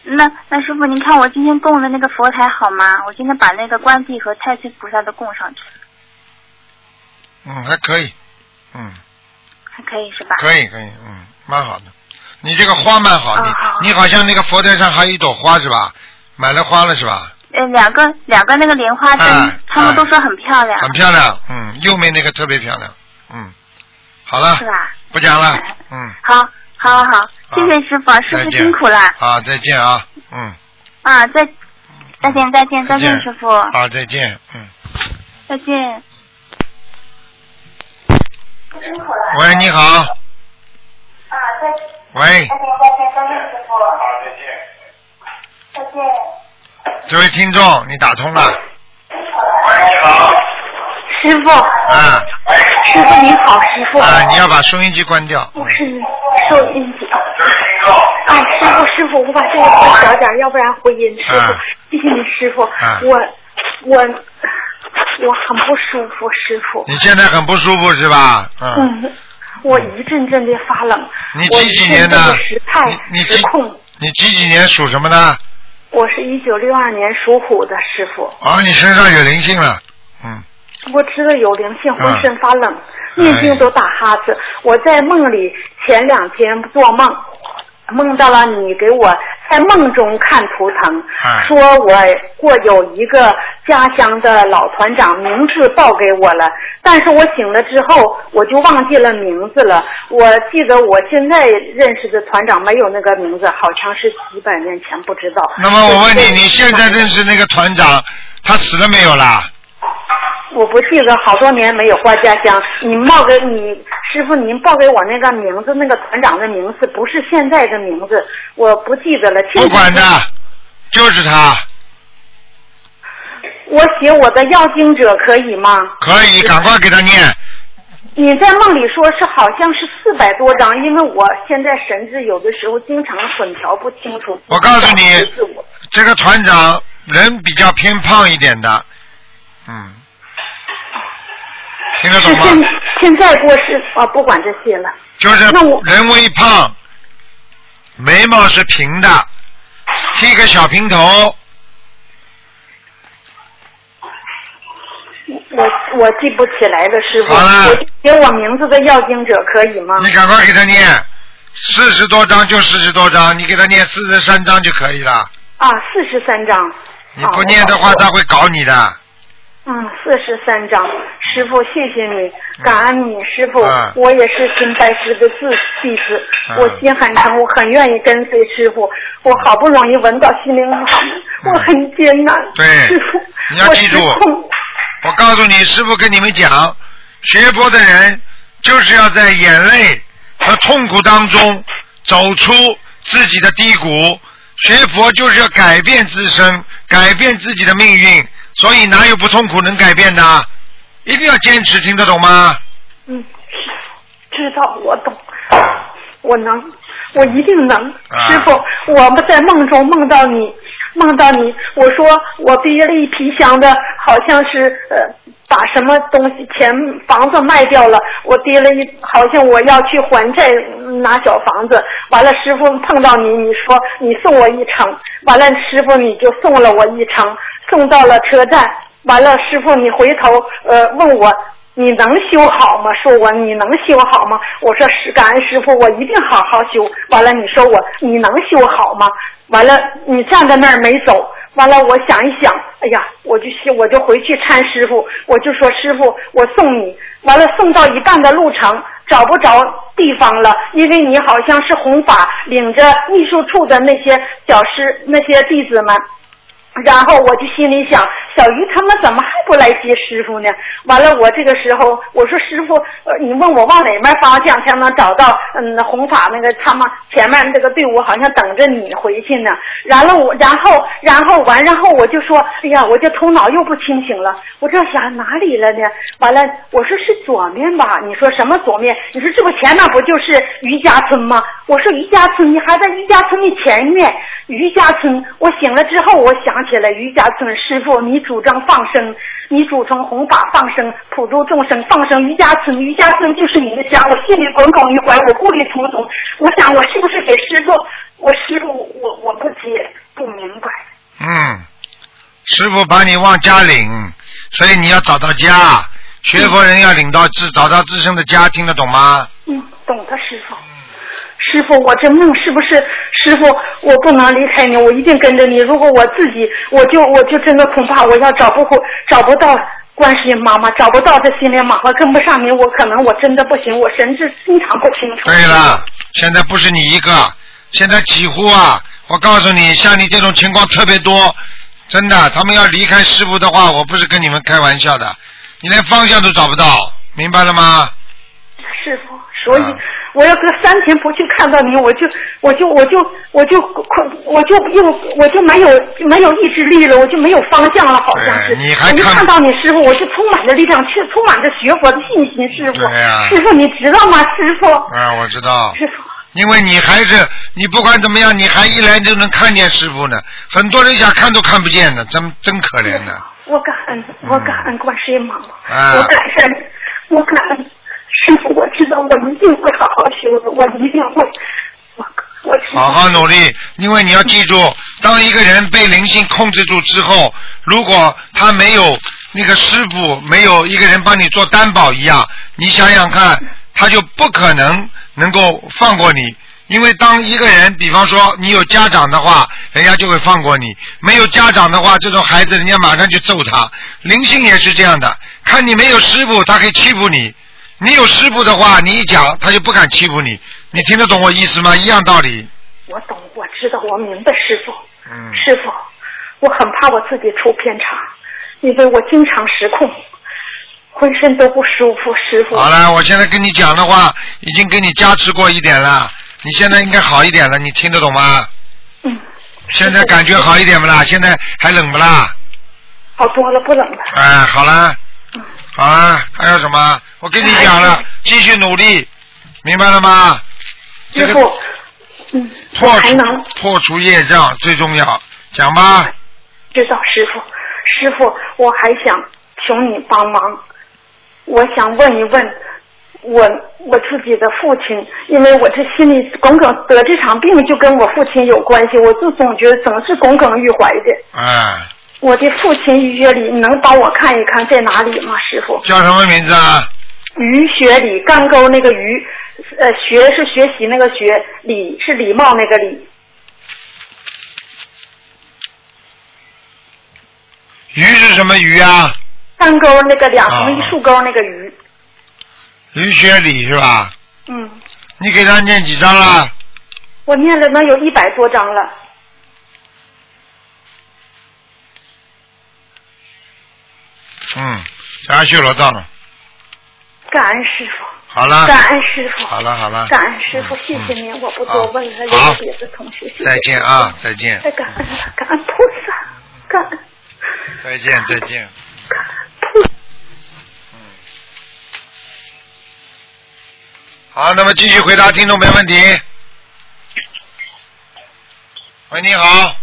那那师傅，您看我今天供的那个佛台好吗？我今天把那个关帝和太岁菩萨都供上去了，嗯，还可以，嗯，还还可以是吧？可以可以，嗯，蛮好的。你这个花蛮好，你哦好你好像那个佛台上还有一朵花是吧？买了花了是吧？呃，两个两个那个莲花灯，哎他们都说很漂亮，很漂亮，嗯，右面那个特别漂亮，嗯，好了是，吧？不讲了，嗯，好，好，好，好，谢谢师傅，师傅辛苦了好，再见啊，嗯，啊！再再见，再见，再见，师傅，好，再见，嗯。再见。喂，你好。啊，再喂，再见，再见，再见，师傅。好，再见。再见。这位听众，你打通了。喂，你好。师傅，啊师傅您好，师傅。啊，你要把收音机关掉。我是收音机。哎，师傅，师傅，我把这个关小点，要不然回音。师傅啊，谢谢你，师傅。啊我我我很不舒服，师傅。你现在很不舒服是吧？嗯。嗯，我一阵阵的发冷。你我几几年的你你几。你几几年属什么的？我是一九六二年属虎的师傅，啊，你身上有灵性了。嗯。我知道有灵性，浑身发冷，哎念经都打哈欠。我在梦里前两天做梦，梦到了你给我在梦中看图腾，哎说我过有一个家乡的老团长，名字报给我了，但是我醒了之后我就忘记了名字了。我记得我现在认识的团长没有那个名字，好像是几百年前不知道。那么我问你，你现在认识那个团长，他死了没有啦？我不记得好多年没有回家乡。你报给你师傅，您报给我那个名字，那个团长的名字不是现在的名字，我不记得了。不管他，就是他，我写我的要经者可以吗？可以赶快给他念。你在梦里说是好像是四百多张，因为我现在神志有的时候经常混淆不清楚。我告诉你这个团长人比较偏胖一点的，嗯，听得懂吗现吗？现在过世啊，不管这些了。就是人微胖，眉毛是平的，剃个小平头，我我记不起来了，师傅。好了我就写我名字的要经者可以吗？你赶快给他念，四十多章就四十多章，你给他念四十三章就可以了。啊，四十三张。你不念的话，啊他会搞你的。嗯，四十三张，师傅，谢谢你，感恩你，师傅，嗯我也是新拜师的弟弟子，嗯。我心很诚，我很愿意跟随师傅，我好不容易闻到心灵法门，嗯。我很艰难，对师傅，你要记住我告诉你，师傅跟你们讲，学佛的人就是要在眼泪和痛苦当中走出自己的低谷。学佛就是要改变自身，改变自己的命运，所以哪有不痛苦能改变的？一定要坚持，听得懂吗？嗯，知道我懂，我能，我一定能。啊师傅，我们在梦中梦到你，梦到你，我说我背了一皮箱的，好像是呃把什么东西钱房子卖掉了，我跌了一，好像我要去还债拿小房子，完了师傅碰到你，你说你送我一程，完了师傅你就送了我一程，送到了车站，完了师傅你回头呃问我。你能修好吗？说我你能修好吗？我说是感恩师傅，我一定好好修。完了，你说我你能修好吗？完了，你站在那儿没走。完了，我想一想，哎呀，我就去，我就回去搀师傅，我就说师傅，我送你。完了，送到一半的路程找不着地方了，因为你好像是弘法领着秘书处的那些小师那些弟子们。然后我就心里想，小鱼他们怎么还不来接师傅呢？完了，我这个时候我说师傅，你问我往哪面方向才能找到嗯弘法那个他们前面这个队伍好像等着你回去呢。然后我，然后然后完，然后我就说，哎呀，我这头脑又不清醒了，我这想哪里了呢？完了，我说是左面吧？你说什么左面？你说这不前面不就是余家村吗？我说余家村，你还在余家村的前面。余家村，我醒了之后，我想起来余家村师傅，你主张放生，你主张弘法放生，普度众生，放生余家村，余家村就是你的家，我心里耿耿于怀，我顾虑重重。我想，我是不是给师傅？我师傅，我我不解，不明白。嗯，师傅把你往家领，所以你要找到家。学佛人要领到自找到自身的家，听得懂吗？嗯懂的师傅，我这梦是不是师傅？我不能离开你，我一定跟着你。如果我自己，我就我就真的恐怕我要找不回，找不到观世音妈妈，找不到这心灵妈妈跟不上你，我可能我真的不行，我神志经常不清楚。对了，现在不是你一个，现在几乎啊，我告诉你，像你这种情况特别多，真的，他们要离开师傅的话，我不是跟你们开玩笑的，你连方向都找不到，明白了吗？师傅，所以啊我要隔三天不去看到你，我就我就我就我就困我就又我就没有没有意志力了，我就没有方向了，好像是。对你还我看看到你师傅，我就充满着力量，却充满着学佛的信心，师傅。对呀师傅，你知道吗？师傅。啊，我知道。师傅。因为你还是你不管怎么样，你还一来就能看见师傅呢。很多人想看都看不见呢，真真可怜呢。我感恩，我感恩观世音妈妈，啊我感恩，我感恩师傅，我知道我一定会好好修的，我一定会，我我好好努力，因为你要记住，当一个人被灵性控制住之后，如果他没有那个师傅，没有一个人帮你做担保一样，你想想看，他就不可能能够放过你。因为当一个人，比方说你有家长的话，人家就会放过你；没有家长的话，这种孩子人家马上就揍他。灵性也是这样的，看你没有师傅，他可以欺负你；你有师傅的话，你一讲他就不敢欺负你。你听得懂我意思吗？一样道理。我懂，我知道，我明白，师傅，嗯。师傅，我很怕我自己出偏差，因为我经常失控，浑身都不舒服，师傅。好了，我现在跟你讲的话，已经给你加持过一点了，你现在应该好一点了，你听得懂吗？嗯。现在感觉好一点不啦？现在还冷不啦？好多了，不冷了。哎，好了，好了，还有什么？我跟你讲了，继续努力，明白了吗？这个师傅，嗯，破除破除业障最重要，讲吧。知道师傅，师傅，我还想求你帮忙，我想问一问我我自己的父亲，因为我这心里耿耿得这场病就跟我父亲有关系，我就总觉得总是耿耿于怀的。哎，我的父亲于学礼，你能帮我看一看在哪里吗，师傅？叫什么名字啊？于学礼，干沟那个于，呃，学是学习那个学，礼是礼貌那个礼。鱼是什么鱼啊？干沟那个两横一啊竖钩那个鱼，于学礼是吧？嗯，你给他念几张了？我念了能有一百多张了。嗯，给他修罗道了。感恩师傅，好了。感恩师傅，好了好了。感恩师傅，谢谢您，我不多问了，有别的同学。谢谢再见啊，再见，太感恩，感恩菩萨，感恩再见，再见。好，那么继续回答听众没问题。喂，你好。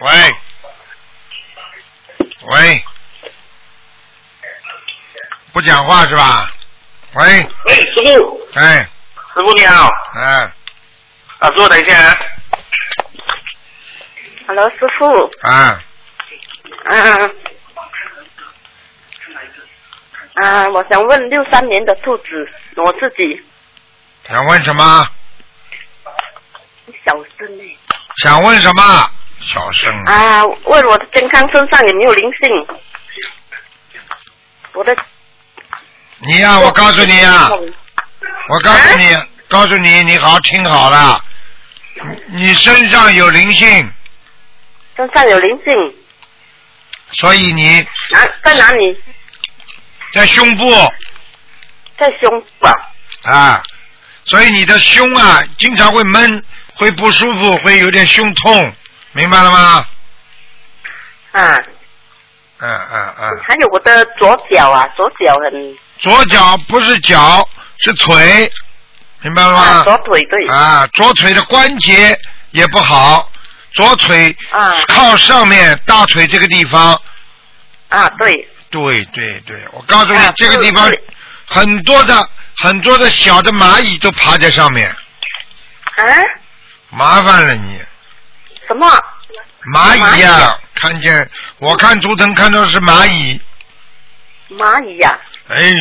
喂。喂。不讲话是吧？喂。喂，师傅，哎，师傅你好，哎，啊，师傅等一下啊。Hello，师傅。啊，嗯。啊，我想问六三年的兔子，我自己想问什么？小声呢。想问什么？小声。啊，问我的健康身上有没有灵性？我的你呀、我告诉你呀、我告诉你，告诉你，你好好听好了，你你身上有灵性，身上有灵性，所以你哪在哪里？在胸部在胸部啊。啊，所以你的胸啊经常会闷，会不舒服，会有点胸痛，明白了吗？啊，嗯嗯嗯，还有我的左脚啊，左脚很左脚不是脚是腿，明白了吗？啊，左腿对。啊，左腿的关节也不好，左腿啊靠上面大腿这个地方。啊，对。对对对，我告诉你，啊这个地方很多的很多的小的蚂蚁都爬在上面，啊？麻烦了你。什么？蚂蚁呀、啊看见我看图腾看到是蚂蚁，蚂蚁呀、哎，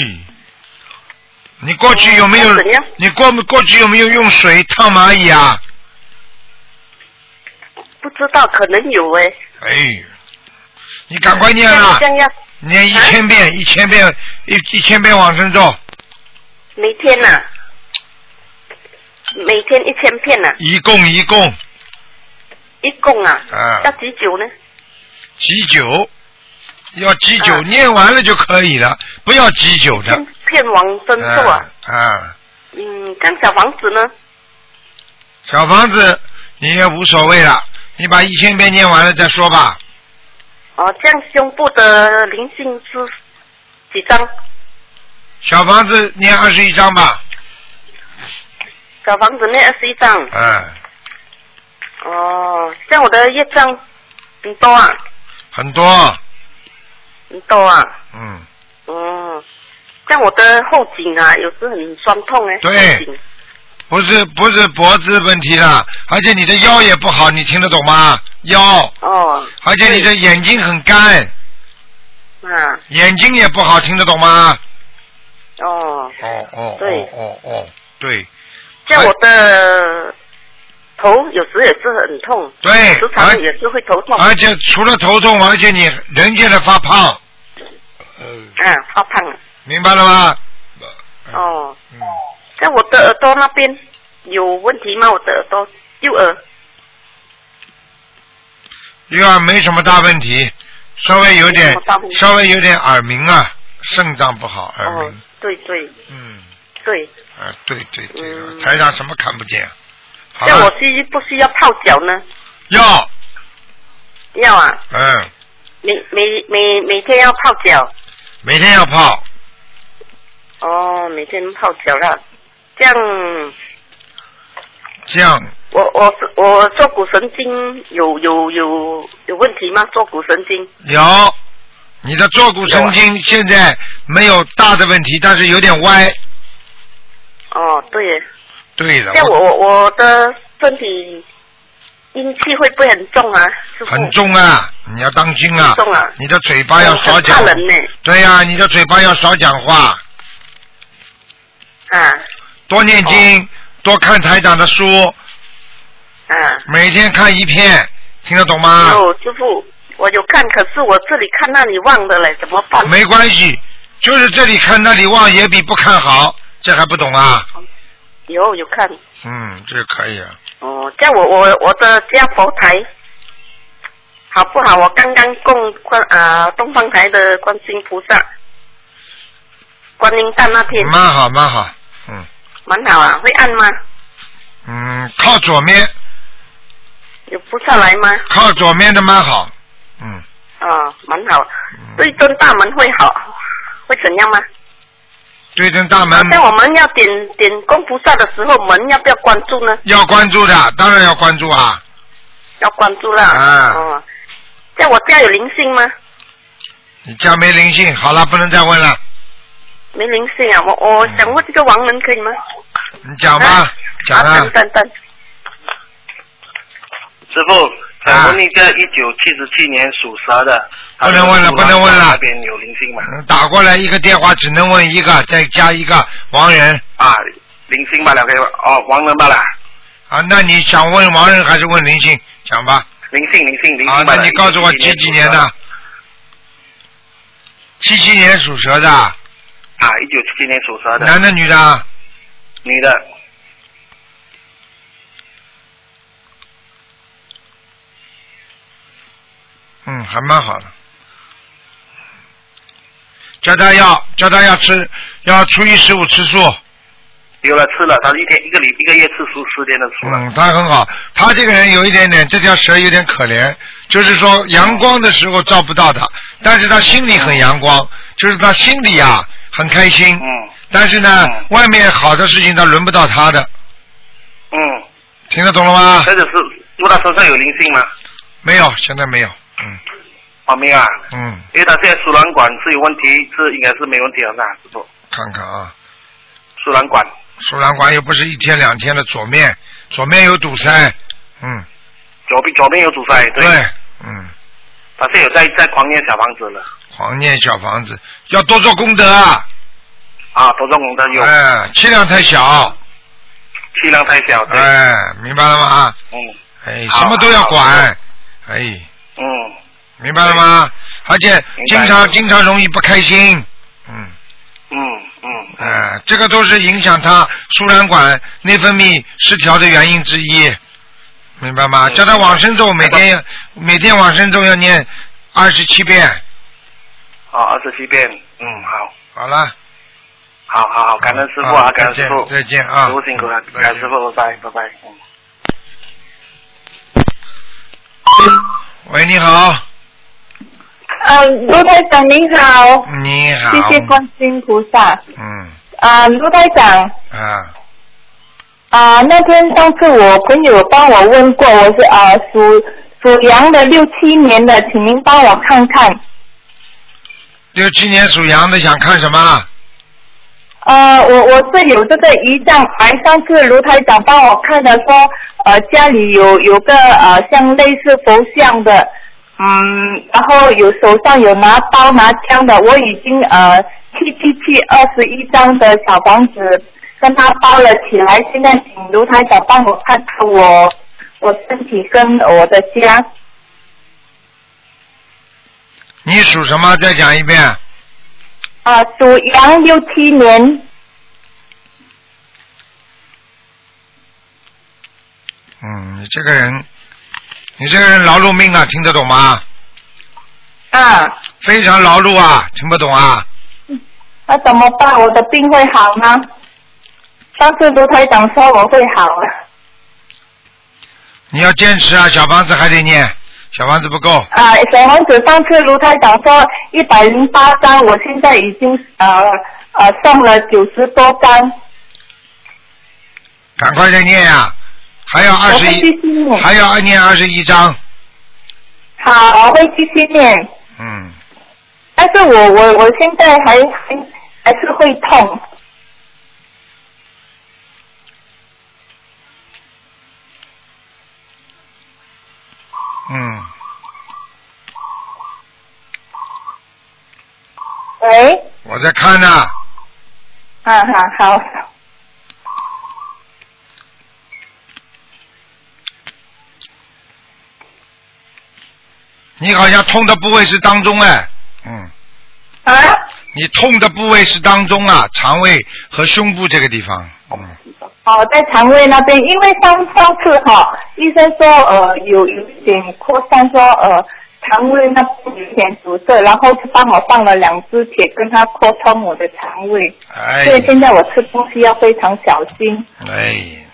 你过去有没有？你过过去有没有用水烫蚂蚁啊？不知道，可能有哎。哎，你赶快念啊！念一千遍，一千遍，一一千遍往生咒，每天呐、每天一千片呢、一共一共一共啊，啊要几久呢？几久，要几久，啊念完了就可以了，不要几久的。片往生咒啊，啊啊，嗯，这样小房子呢？小房子你也无所谓了，你把一千遍念完了再说吧。哦，这样胸部的灵性是几张？小房子念二十一张吧，小房子那二十一张。嗯，哦，这样我的业障很多啊，很多，很多啊。嗯，嗯，像我的后颈啊，有时很酸痛哎。对不是不是脖子问题了，而且你的腰也不好，你听得懂吗？腰，哦。而且你的眼睛很干，嗯，眼睛也不好，听得懂吗？哦，哦哦对哦哦哦，对这样我的头有时也是很痛，对，时常而也是会头痛。而且除了头痛，而且你人现在发胖，嗯。嗯，发胖了。明白了吗？哦。嗯。在我的耳朵那边有问题吗？我的耳朵右耳。右耳没什么大问题，稍微有没点稍微有点耳鸣啊，肾脏不好，耳哦鸣。，对对嗯，对。啊，对对对，嗯台上什么看不见？好这样我，需不需要泡脚呢？要，要啊，嗯，每每每每天要泡脚。每天要泡，哦，每天泡脚了。这样，这样我我我坐骨神经有有有有问题吗？坐骨神经。有。你的坐骨神啊经现在没有大的问题，但是有点歪。哦，对。对的像，我我我的身体阴气会不会很重啊？很重啊，你要当心啊重啊！你的嘴巴要少讲很怕人呢。对呀、你的嘴巴要少讲话，啊多念经，多看台长的书，啊。每天看一篇，听得懂吗？有师傅，我有看，可是我这里看那里忘的嘞，怎么办？没关系，就是这里看那里忘也比不看好，这还不懂啊？有有看。嗯，这可以啊。哦，这样我我我的家佛台好不好？我刚刚供观啊东方台的观世音菩萨，观音诞那天蛮好蛮好，嗯蛮好啊，会按吗？嗯，靠左面，有菩萨来吗？靠左面的蛮好，嗯，哦，蛮好。对尊大门会好，会怎样吗？对正大门那我们要点点供菩萨的时候，门要不要关住呢？要关注的，当然要关注啊。要关住了。啊哦，在我家有灵性吗？你家没灵性，好了，不能再问了，没灵性啊，我我想问这个王人可以吗？你讲吧，讲啊等，等等，师傅，想问一个一九七十七年属蛇的，不能问了不能问了那边有灵性吗？嗯打过来一个电话只能问一个，再加一个王人啊，灵性罢了，可以？哦，王人罢了，啊。那你想问王人还是问灵性？讲吧。灵性灵性灵啊，性罢了。那你告诉我几几年的？七七年属蛇的，啊，一九七七年属蛇的，男的女的？女的，嗯，还蛮好的。叫他要叫他要吃，要初一十五吃素。有了吃了，他一天一个礼一个月吃素十天的素了。嗯，他很好。他这个人有一点点，这条蛇有点可怜，就是说阳光的时候照不到他，但是他心里很阳光，就是他心里啊很开心。嗯但是呢，外面好的事情他轮不到他的，嗯，听得懂了吗？这个是，如果他身上有灵性吗？没有，现在没有。嗯啊，没有啊，嗯，因为他现在输卵管是有问题，是应该是没问题了，是吧，师傅？看看啊，输卵管，输卵管又不是一天两天的，左面左面有堵塞。嗯，左边左边有堵塞，对，对，嗯，他现在有在在狂念小房子了。狂念小房子，要多做功德啊。啊，多做功德有，哎，气量太小，气量太小，对，哎，明白了吗？嗯。哎，什么都要管，哎，嗯明白了吗？而且经常经常容易不开心，嗯，嗯嗯。哎，这个都是影响他输卵管内分泌失调的原因之一，明白嗯吗？叫他往生咒每天每天往生咒要念二十七遍，好，二十七遍，嗯，好，好了，好好好，感恩师傅啊啊，感恩师傅，再见再见啊师傅辛苦了，感恩师傅，拜拜，拜拜，嗯。喂，你好，嗯，卢台长您好，你好，谢谢观世音菩萨。嗯啊，卢台长，啊，啊，那天上次我朋友帮我问过，我是啊属属羊的六七年的，请您帮我看看。六七年属羊的想看什么？呃，我我是有这个胰脏癌，上次卢台长帮我看的说，呃，家里有有个呃像类似佛像的，嗯，然后有手上有拿刀拿枪的，我已经呃七七七二十一张的小房子跟他包了起来，现在请卢台长帮我看看我我身体跟我的家，你属什么？再讲一遍。啊、属羊六七年，嗯，你这个人，你这个人劳碌命啊，听得懂吗？啊，非常劳碌啊，听不懂啊？那怎么办？我的病会好吗？上次卢台长说我会好啊。你要坚持啊，小房子还得念，小房子不够。啊，小房子上次卢台长说一百零八张，我现在已经呃呃上了九十多张。赶快再念呀、还要二十一，念。还要念二十一章。好，我会继续念，嗯，但是我我我现在还还还是会痛。嗯，喂，我在看呢、啊好好，你好像痛的部位是当中哎，嗯。啊？你痛的部位是当中啊，肠胃和胸部这个地方。嗯。哦，在肠胃那边，因为上上次哈、医生说呃有有一点扩散，说呃肠胃那边有点堵塞，然后就帮我放了两支铁，跟他扩充我的肠胃，哎所以现在我吃东西要非常小心。哎，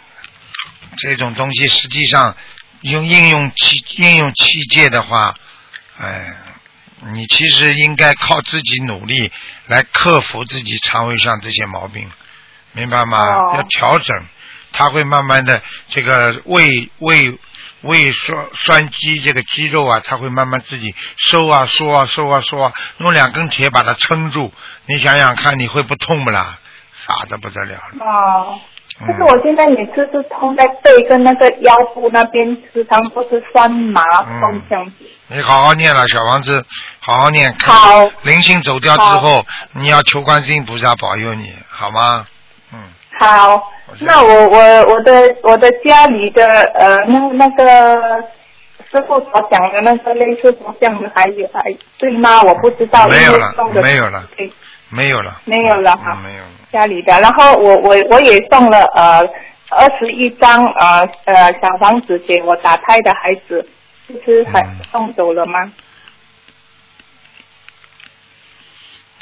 这种东西实际上用应用器应用器械的话，哎，你其实应该靠自己努力来克服自己肠胃上这些毛病，明白吗？哦要调整，它会慢慢的这个胃胃胃酸酸肌这个肌肉啊，它会慢慢自己收啊缩啊收啊缩啊，用两根铁把它撑住，你想想看，你会不痛不啦？傻的不得了了。哦，嗯但是我现在每次是痛在背跟那个腰部那边，时常都是酸麻痛这样子。你好好念了，小王子，好好念。好灵性走掉之后，你要求观世音菩萨保佑你，好吗？嗯，好，那我我我的我的家里的呃那那个师傅所讲的那个类似佛像的还有还对吗？我不知道，没有了没有了，对，没有了，没有了哈，嗯没有了。家里的，然后我我我也送了呃二十一张呃呃小房子给我打胎的孩子，就是还嗯送走了吗？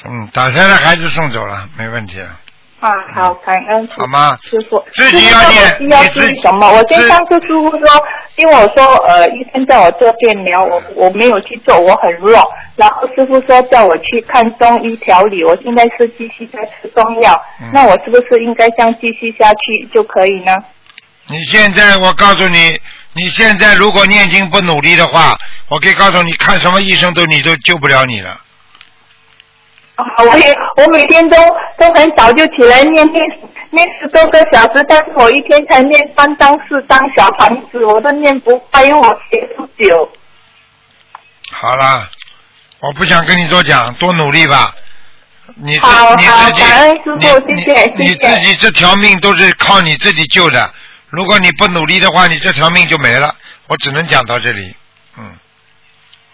嗯，打胎的孩子送走了，没问题了，啊，好，感恩好吗？师傅。自己要念我需要注意什么？我先自上次师傅说，因为我说呃医生叫我做电疗，我我没有去做，我很弱。然后师傅说叫我去看中医调理，我现在是继续在吃中药，嗯那我是不是应该这样继续下去就可以呢？你现在，我告诉你，你现在如果念经不努力的话，我可以告诉你，看什么医生都你都救不了你了。啊，我也我每天都都很早就起来念念念十多个小时，但是我一天才念三张四张小房子，我都念不快，因为我写不久。好了，我不想跟你多讲，多努力吧。你自好好你自己感恩师父你谢谢你你自己这条命都是靠你自己救的，如果你不努力的话，你这条命就没了。我只能讲到这里，嗯，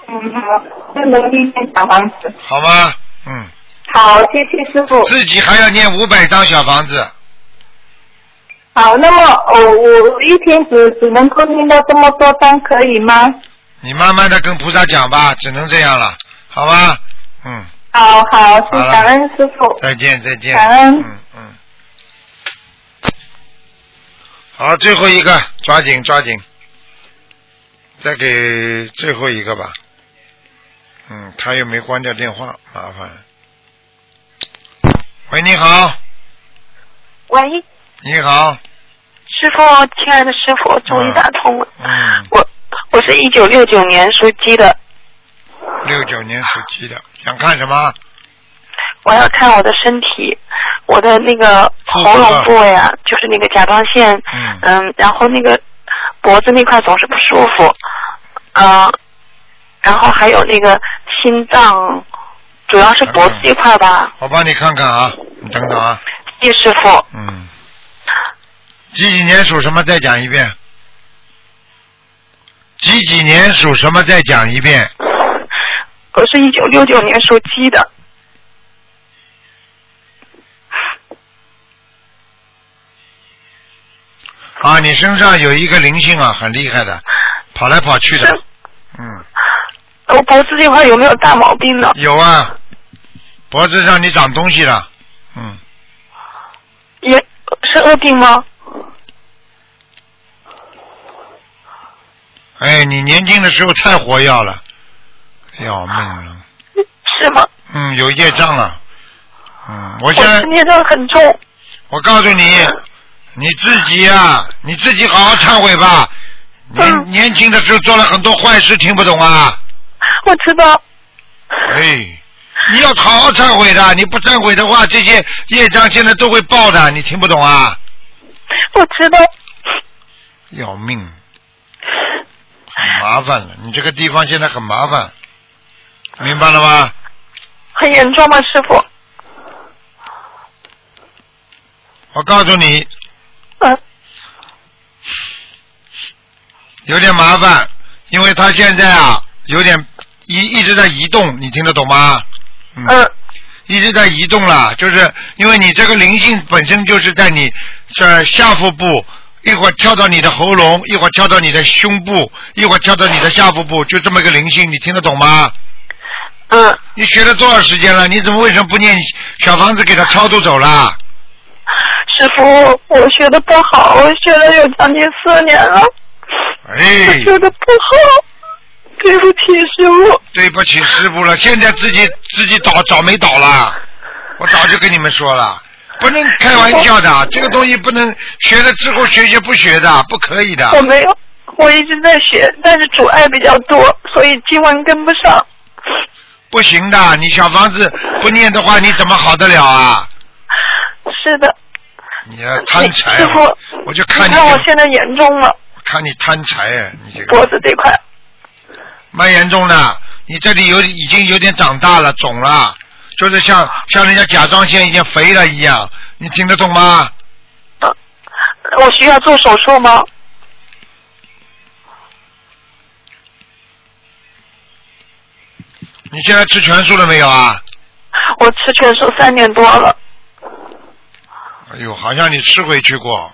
嗯好，再努力念小房子。好吗？嗯，好，谢谢师傅。自己还要念五百张小房子，好，那么哦，我一天只只能够念到这么多张，可以吗？你慢慢的跟菩萨讲吧，只能这样了，好吧？嗯，好好，谢谢感恩师傅。再见再见。感恩嗯嗯。好，最后一个，抓紧抓紧，再给最后一个吧。嗯，他又没关掉电话，麻烦。喂，你好，喂，你好，师傅，亲爱的师傅，终于打通了。嗯，我我是一九六九年属鸡的，六九年属鸡的，想看什么？我要看我的身体，我的那个喉咙部位啊，就是那个甲状腺，嗯。然后那个脖子那块总是不舒服，嗯、然后还有那个心脏，主要是脖子这块吧。我帮你看看啊，你等等啊，叶师傅，嗯，几几年属什么？再讲一遍。几几年属什么？再讲一遍。我是一九六九年属鸡的，啊，你身上有一个灵性啊，很厉害的，跑来跑去的。嗯，我脖子这块有没有大毛病呢？有啊，脖子上你长东西了。嗯，也是恶病吗？哎，你年轻的时候太活跃了，要命了。是吗？嗯，有业障了。嗯，我现在业障很重。我告诉你，你自己啊，你自己好好忏悔吧。年、嗯年轻的时候做了很多坏事，听不懂啊？我知道。哎，你要好好忏悔的，你不忏悔的话，这些业障现在都会报的，你听不懂啊？我知道。要命，很麻烦了。你这个地方现在很麻烦，明白了吗？很严重吗，师傅？我告诉你，嗯，有点麻烦，因为他现在啊有点一一直在移动，你听得懂吗？嗯。一直在移动了，就是因为你这个灵性本身就是在你这下腹部，一会儿跳到你的喉咙，一会儿跳到你的胸部，一会儿跳到你的下腹部，就这么一个灵性，你听得懂吗？嗯。你学了多少时间了？你怎么为什么不念小房子给他超度走了？师傅，我学的不好，我学了有将近四年了，哎我，学的不好，对不起师傅。对不起师傅了，现在自己自己倒倒霉倒了，我早就跟你们说了，不能开玩笑的，这个东西不能学了之后学学不学的，不可以的。我没有，我一直在学，但是阻碍比较多，所以经文跟不上。不行的，你小房子不念的话，你怎么好得了啊？是的，你要贪财师傅啊，我就看你你看我现在严重了，看你贪财啊，你这个脖子这块。蛮严重的，你这里有已经有点长大了，肿了，就是像像人家甲状腺已经肥了一样，你听得懂吗？我需要做手术吗？你现在吃全素了没有啊？我吃全素三年多了。哎呦，好像你吃回去过。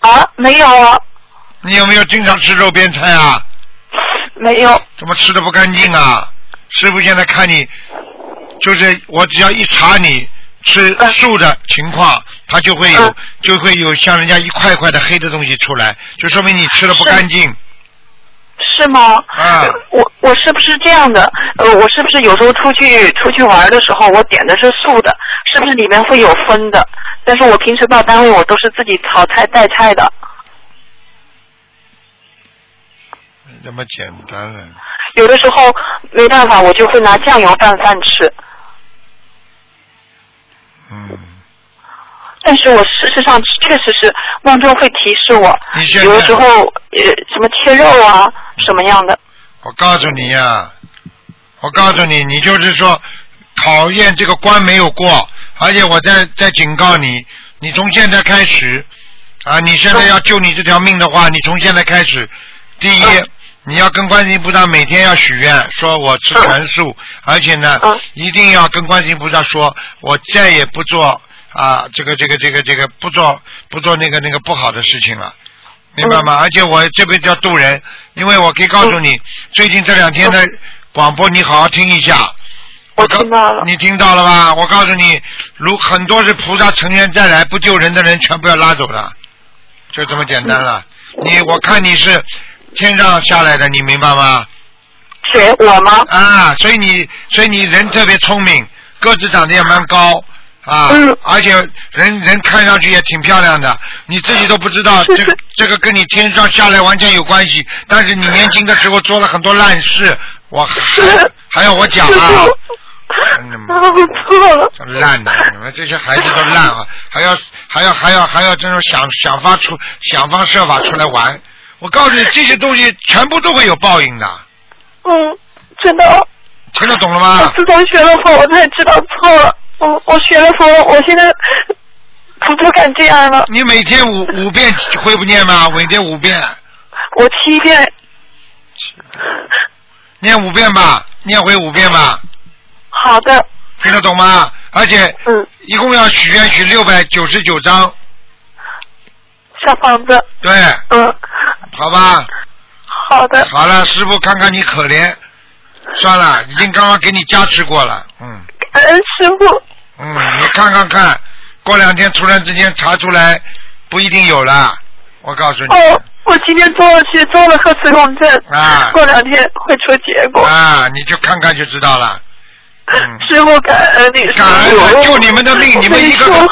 啊，没有啊，你有没有经常吃肉边菜啊？没有。怎么吃的不干净啊？师傅现在看你，就是我只要一查你吃素的情况，它就会有、就会有像人家一块块的黑的东西出来，就说明你吃的不干净。是吗？啊，我我是不是这样的？呃，我是不是有时候出去出去玩的时候，我点的是素的，是不是里面会有荤的？但是我平时到单位我都是自己炒菜带菜的。没这么简单了。有的时候没办法，我就会拿酱油拌饭吃。嗯。但是我事实上确实是梦中会提示我，有的时候呃什么切肉啊什么样的。我告诉你呀、我告诉你，你就是说，考验这个关没有过，而且我在在警告你，你从现在开始啊，你现在要救你这条命的话，你从现在开始，第一。你要跟观世音菩萨每天要许愿，说我吃全素，而且呢，一定要跟观世音菩萨说，我再也不做啊，这个这个这个这个不做不做那个那个不好的事情了，明白吗？而且我这辈子要渡人，因为我可以告诉你，最近这两天的广播你好好听一下。我听到了。你听到了吧？我告诉你，如很多是菩萨成员再来不救人的人，全部要拉走了，就这么简单了。你我看你是。天上下来的，你明白吗？谁我吗？啊，所以你，所以你人特别聪明，个子长得也蛮高啊，而且人人看上去也挺漂亮的，你自己都不知道，这个这个跟你天上下来完全有关系。但是你年轻的时候做了很多烂事，我还还要我讲啊？真的吗？错了。烂的，你们这些孩子都烂啊！还要还要还要还要这种想想法出想方设法出来玩。我告诉你，这些东西全部都会有报应的。嗯，知道。听得懂了吗？我自从学了佛，我才知道错了。我我学了佛，我现在 不不敢这样了。你每天五 五遍会不念吗？每天五遍。我七遍。念五遍吧，念回五遍吧。好的。听得懂吗？而且，嗯，一共要许愿许六百九十九张。小房子。对。嗯。好吧。好的。好了，师傅看看你可怜，算了，已经刚刚给你加持过了，嗯。感恩，师傅。嗯，你看看看，过两天突然之间查出来，不一定有了，我告诉你。哦，我今天做了去做了核磁共振。啊。过两天会出结果。啊，你就看看就知道了。师傅感恩你，感恩我救你们的命，你们一个个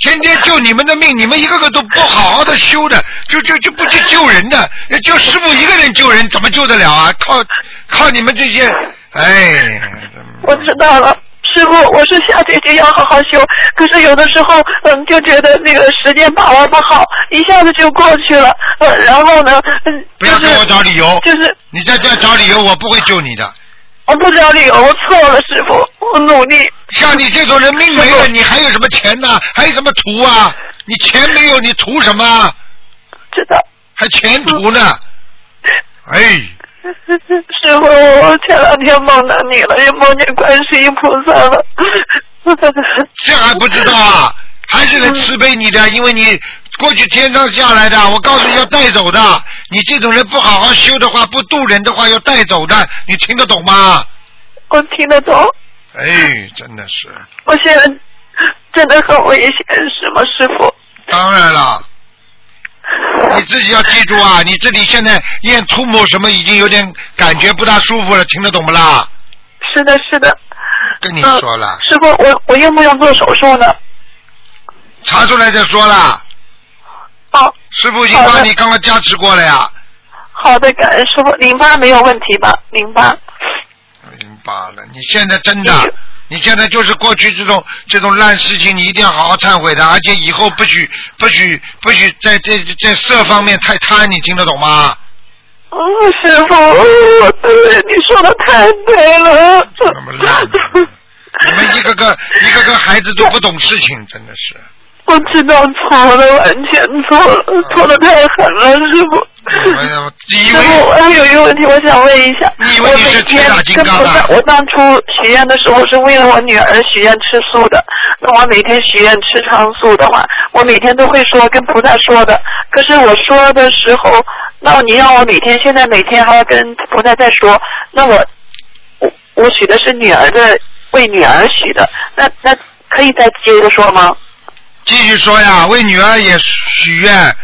天天救你们的命，你们一个个都不好好的修的，就就就不去救人的，就师傅一个人救人，怎么救得了啊？靠靠你们这些，哎。我知道了，师傅，我是下决心要好好修，可是有的时候，嗯，就觉得那个时间把握不好，一下子就过去了，呃，然后呢，嗯，不要给我找理由，就是你在这找理由，我不会救你的。我不知道理由，我错了，师傅，我努力。像你这种人命没了，你还有什么钱呢？还有什么图啊？你钱没有，你图什么？知道。还前途呢？哎。师傅，我前两天梦到你了，也梦见观世音菩萨了。这还不知道啊？还是来慈悲你的，因为你。过去天上下来的，我告诉你要带走的。你这种人不好好修的话，不渡人的话要带走的，你听得懂吗？我听得懂。哎，真的是。我现在真的很危险，是吗，师傅？当然了。你自己要记住啊！你这里现在咽吐沫什么，已经有点感觉不大舒服了，听得懂不啦？是的，是的。跟你说了。师傅，我我用不用做手术呢？查出来再说了。哦，师傅已经帮你刚刚加持过了呀。好的，感恩师傅，淋巴没有问题吧？淋巴。淋巴了，你现在真的，你现在就是过去这种这种烂事情，你一定要好好忏悔的，而且以后不许不许不许在在在色方面太贪，你听得懂吗？哦，师傅，对，你说的太对了。怎么烂，你们一个个一个个孩子都不懂事情，真的是。我知道错了，完全错了，错的太狠了，师傅。师傅，我还有一个问题，我想问一下。你以为你是铁打金刚的？我当初许愿的时候是为了我女儿许愿吃素的。那我每天许愿吃长素的话，我每天都会说跟菩萨说的。可是我说的时候，那你让我每天现在每天还要跟菩萨再说，那我我我许的是女儿的，为女儿许的，那那可以再接着说吗？继续说呀，为女儿也许愿，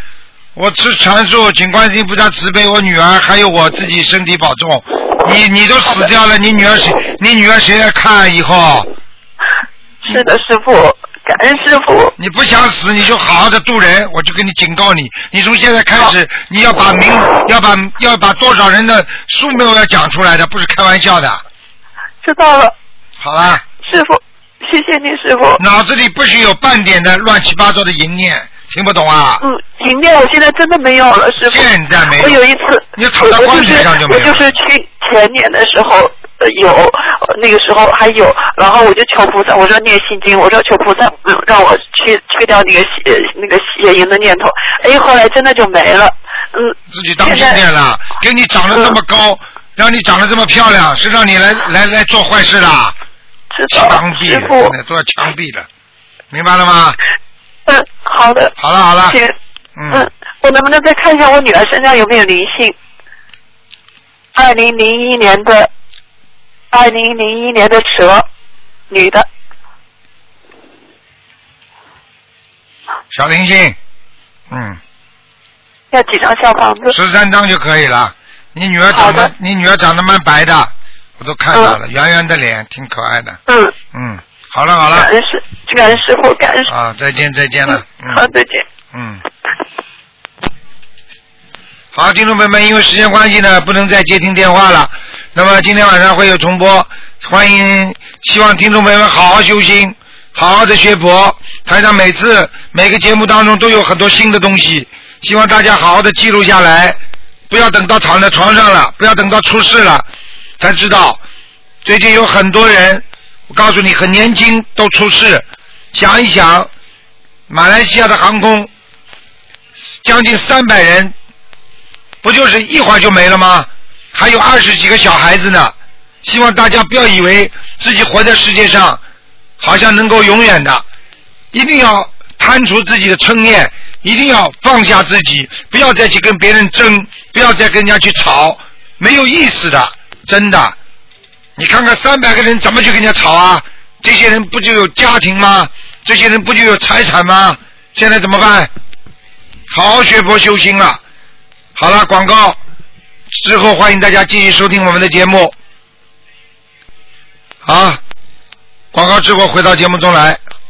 我吃全素，请观世音菩萨慈悲我女儿，还有我自己身体保重。你你都死掉了，你女儿谁？你女儿谁来看以后？是的，师傅，感恩师傅。你不想死，你就好好的度人，我就跟你警告你，你从现在开始，你要把名，要把要把多少人的数目要讲出来的，不是开玩笑的。知道了。好了。师傅。谢谢你，师傅。脑子里不许有半点的乱七八糟的淫念，听不懂啊？嗯，淫念我现在真的没有了，师傅。现在没有。我有一次，你躺在棺材上就没有。我就是去前年的时候，呃有，呃那个时候还有，然后我就求菩萨，我说念心经，我说求菩萨嗯让我去去掉那个邪那个邪淫的念头，哎，后来真的就没了，嗯，自己当心点了，给你长得这么高，让你长得这么漂亮，是让你来来来做坏事的，枪毙了，现在都要枪毙了，明白了吗？嗯，好的。好了好了，嗯，我能不能再看一下我女儿身上有没有灵性？二零零一年的，二零零一年的蛇，女的，小灵性，嗯，要几张小房子？十三张就可以了。你女儿长得，你女儿长得蛮白的，我都看到了，圆圆的脸，挺可爱的。嗯嗯，好了好了感，恩师，感恩师傅，感恩师。啊，再见再见了。嗯好，再见。嗯。好，听众朋友们，因为时间关系呢，不能再接听电话了。那么今天晚上会有重播，欢迎，希望听众朋友们好好修心，好好的学佛。台上每次每个节目当中都有很多新的东西，希望大家好好的记录下来，不要等到躺在床上了，不要等到出事了才知道。最近有很多人，我告诉你，很年轻都出事。想一想，马来西亚的航空将近三百人，不就是一会儿就没了吗？还有二十几个小孩子呢。希望大家不要以为自己活在世界上好像能够永远的，一定要贪除自己的嗔念，一定要放下自己，不要再去跟别人争，不要再跟人家去吵，没有意思的，真的。你看看三百个人怎么去跟人家吵啊？这些人不就有家庭吗？这些人不就有财产吗？现在怎么办？好好学佛修心了。好了，广告之后欢迎大家继续收听我们的节目。好，广告之后回到节目中来。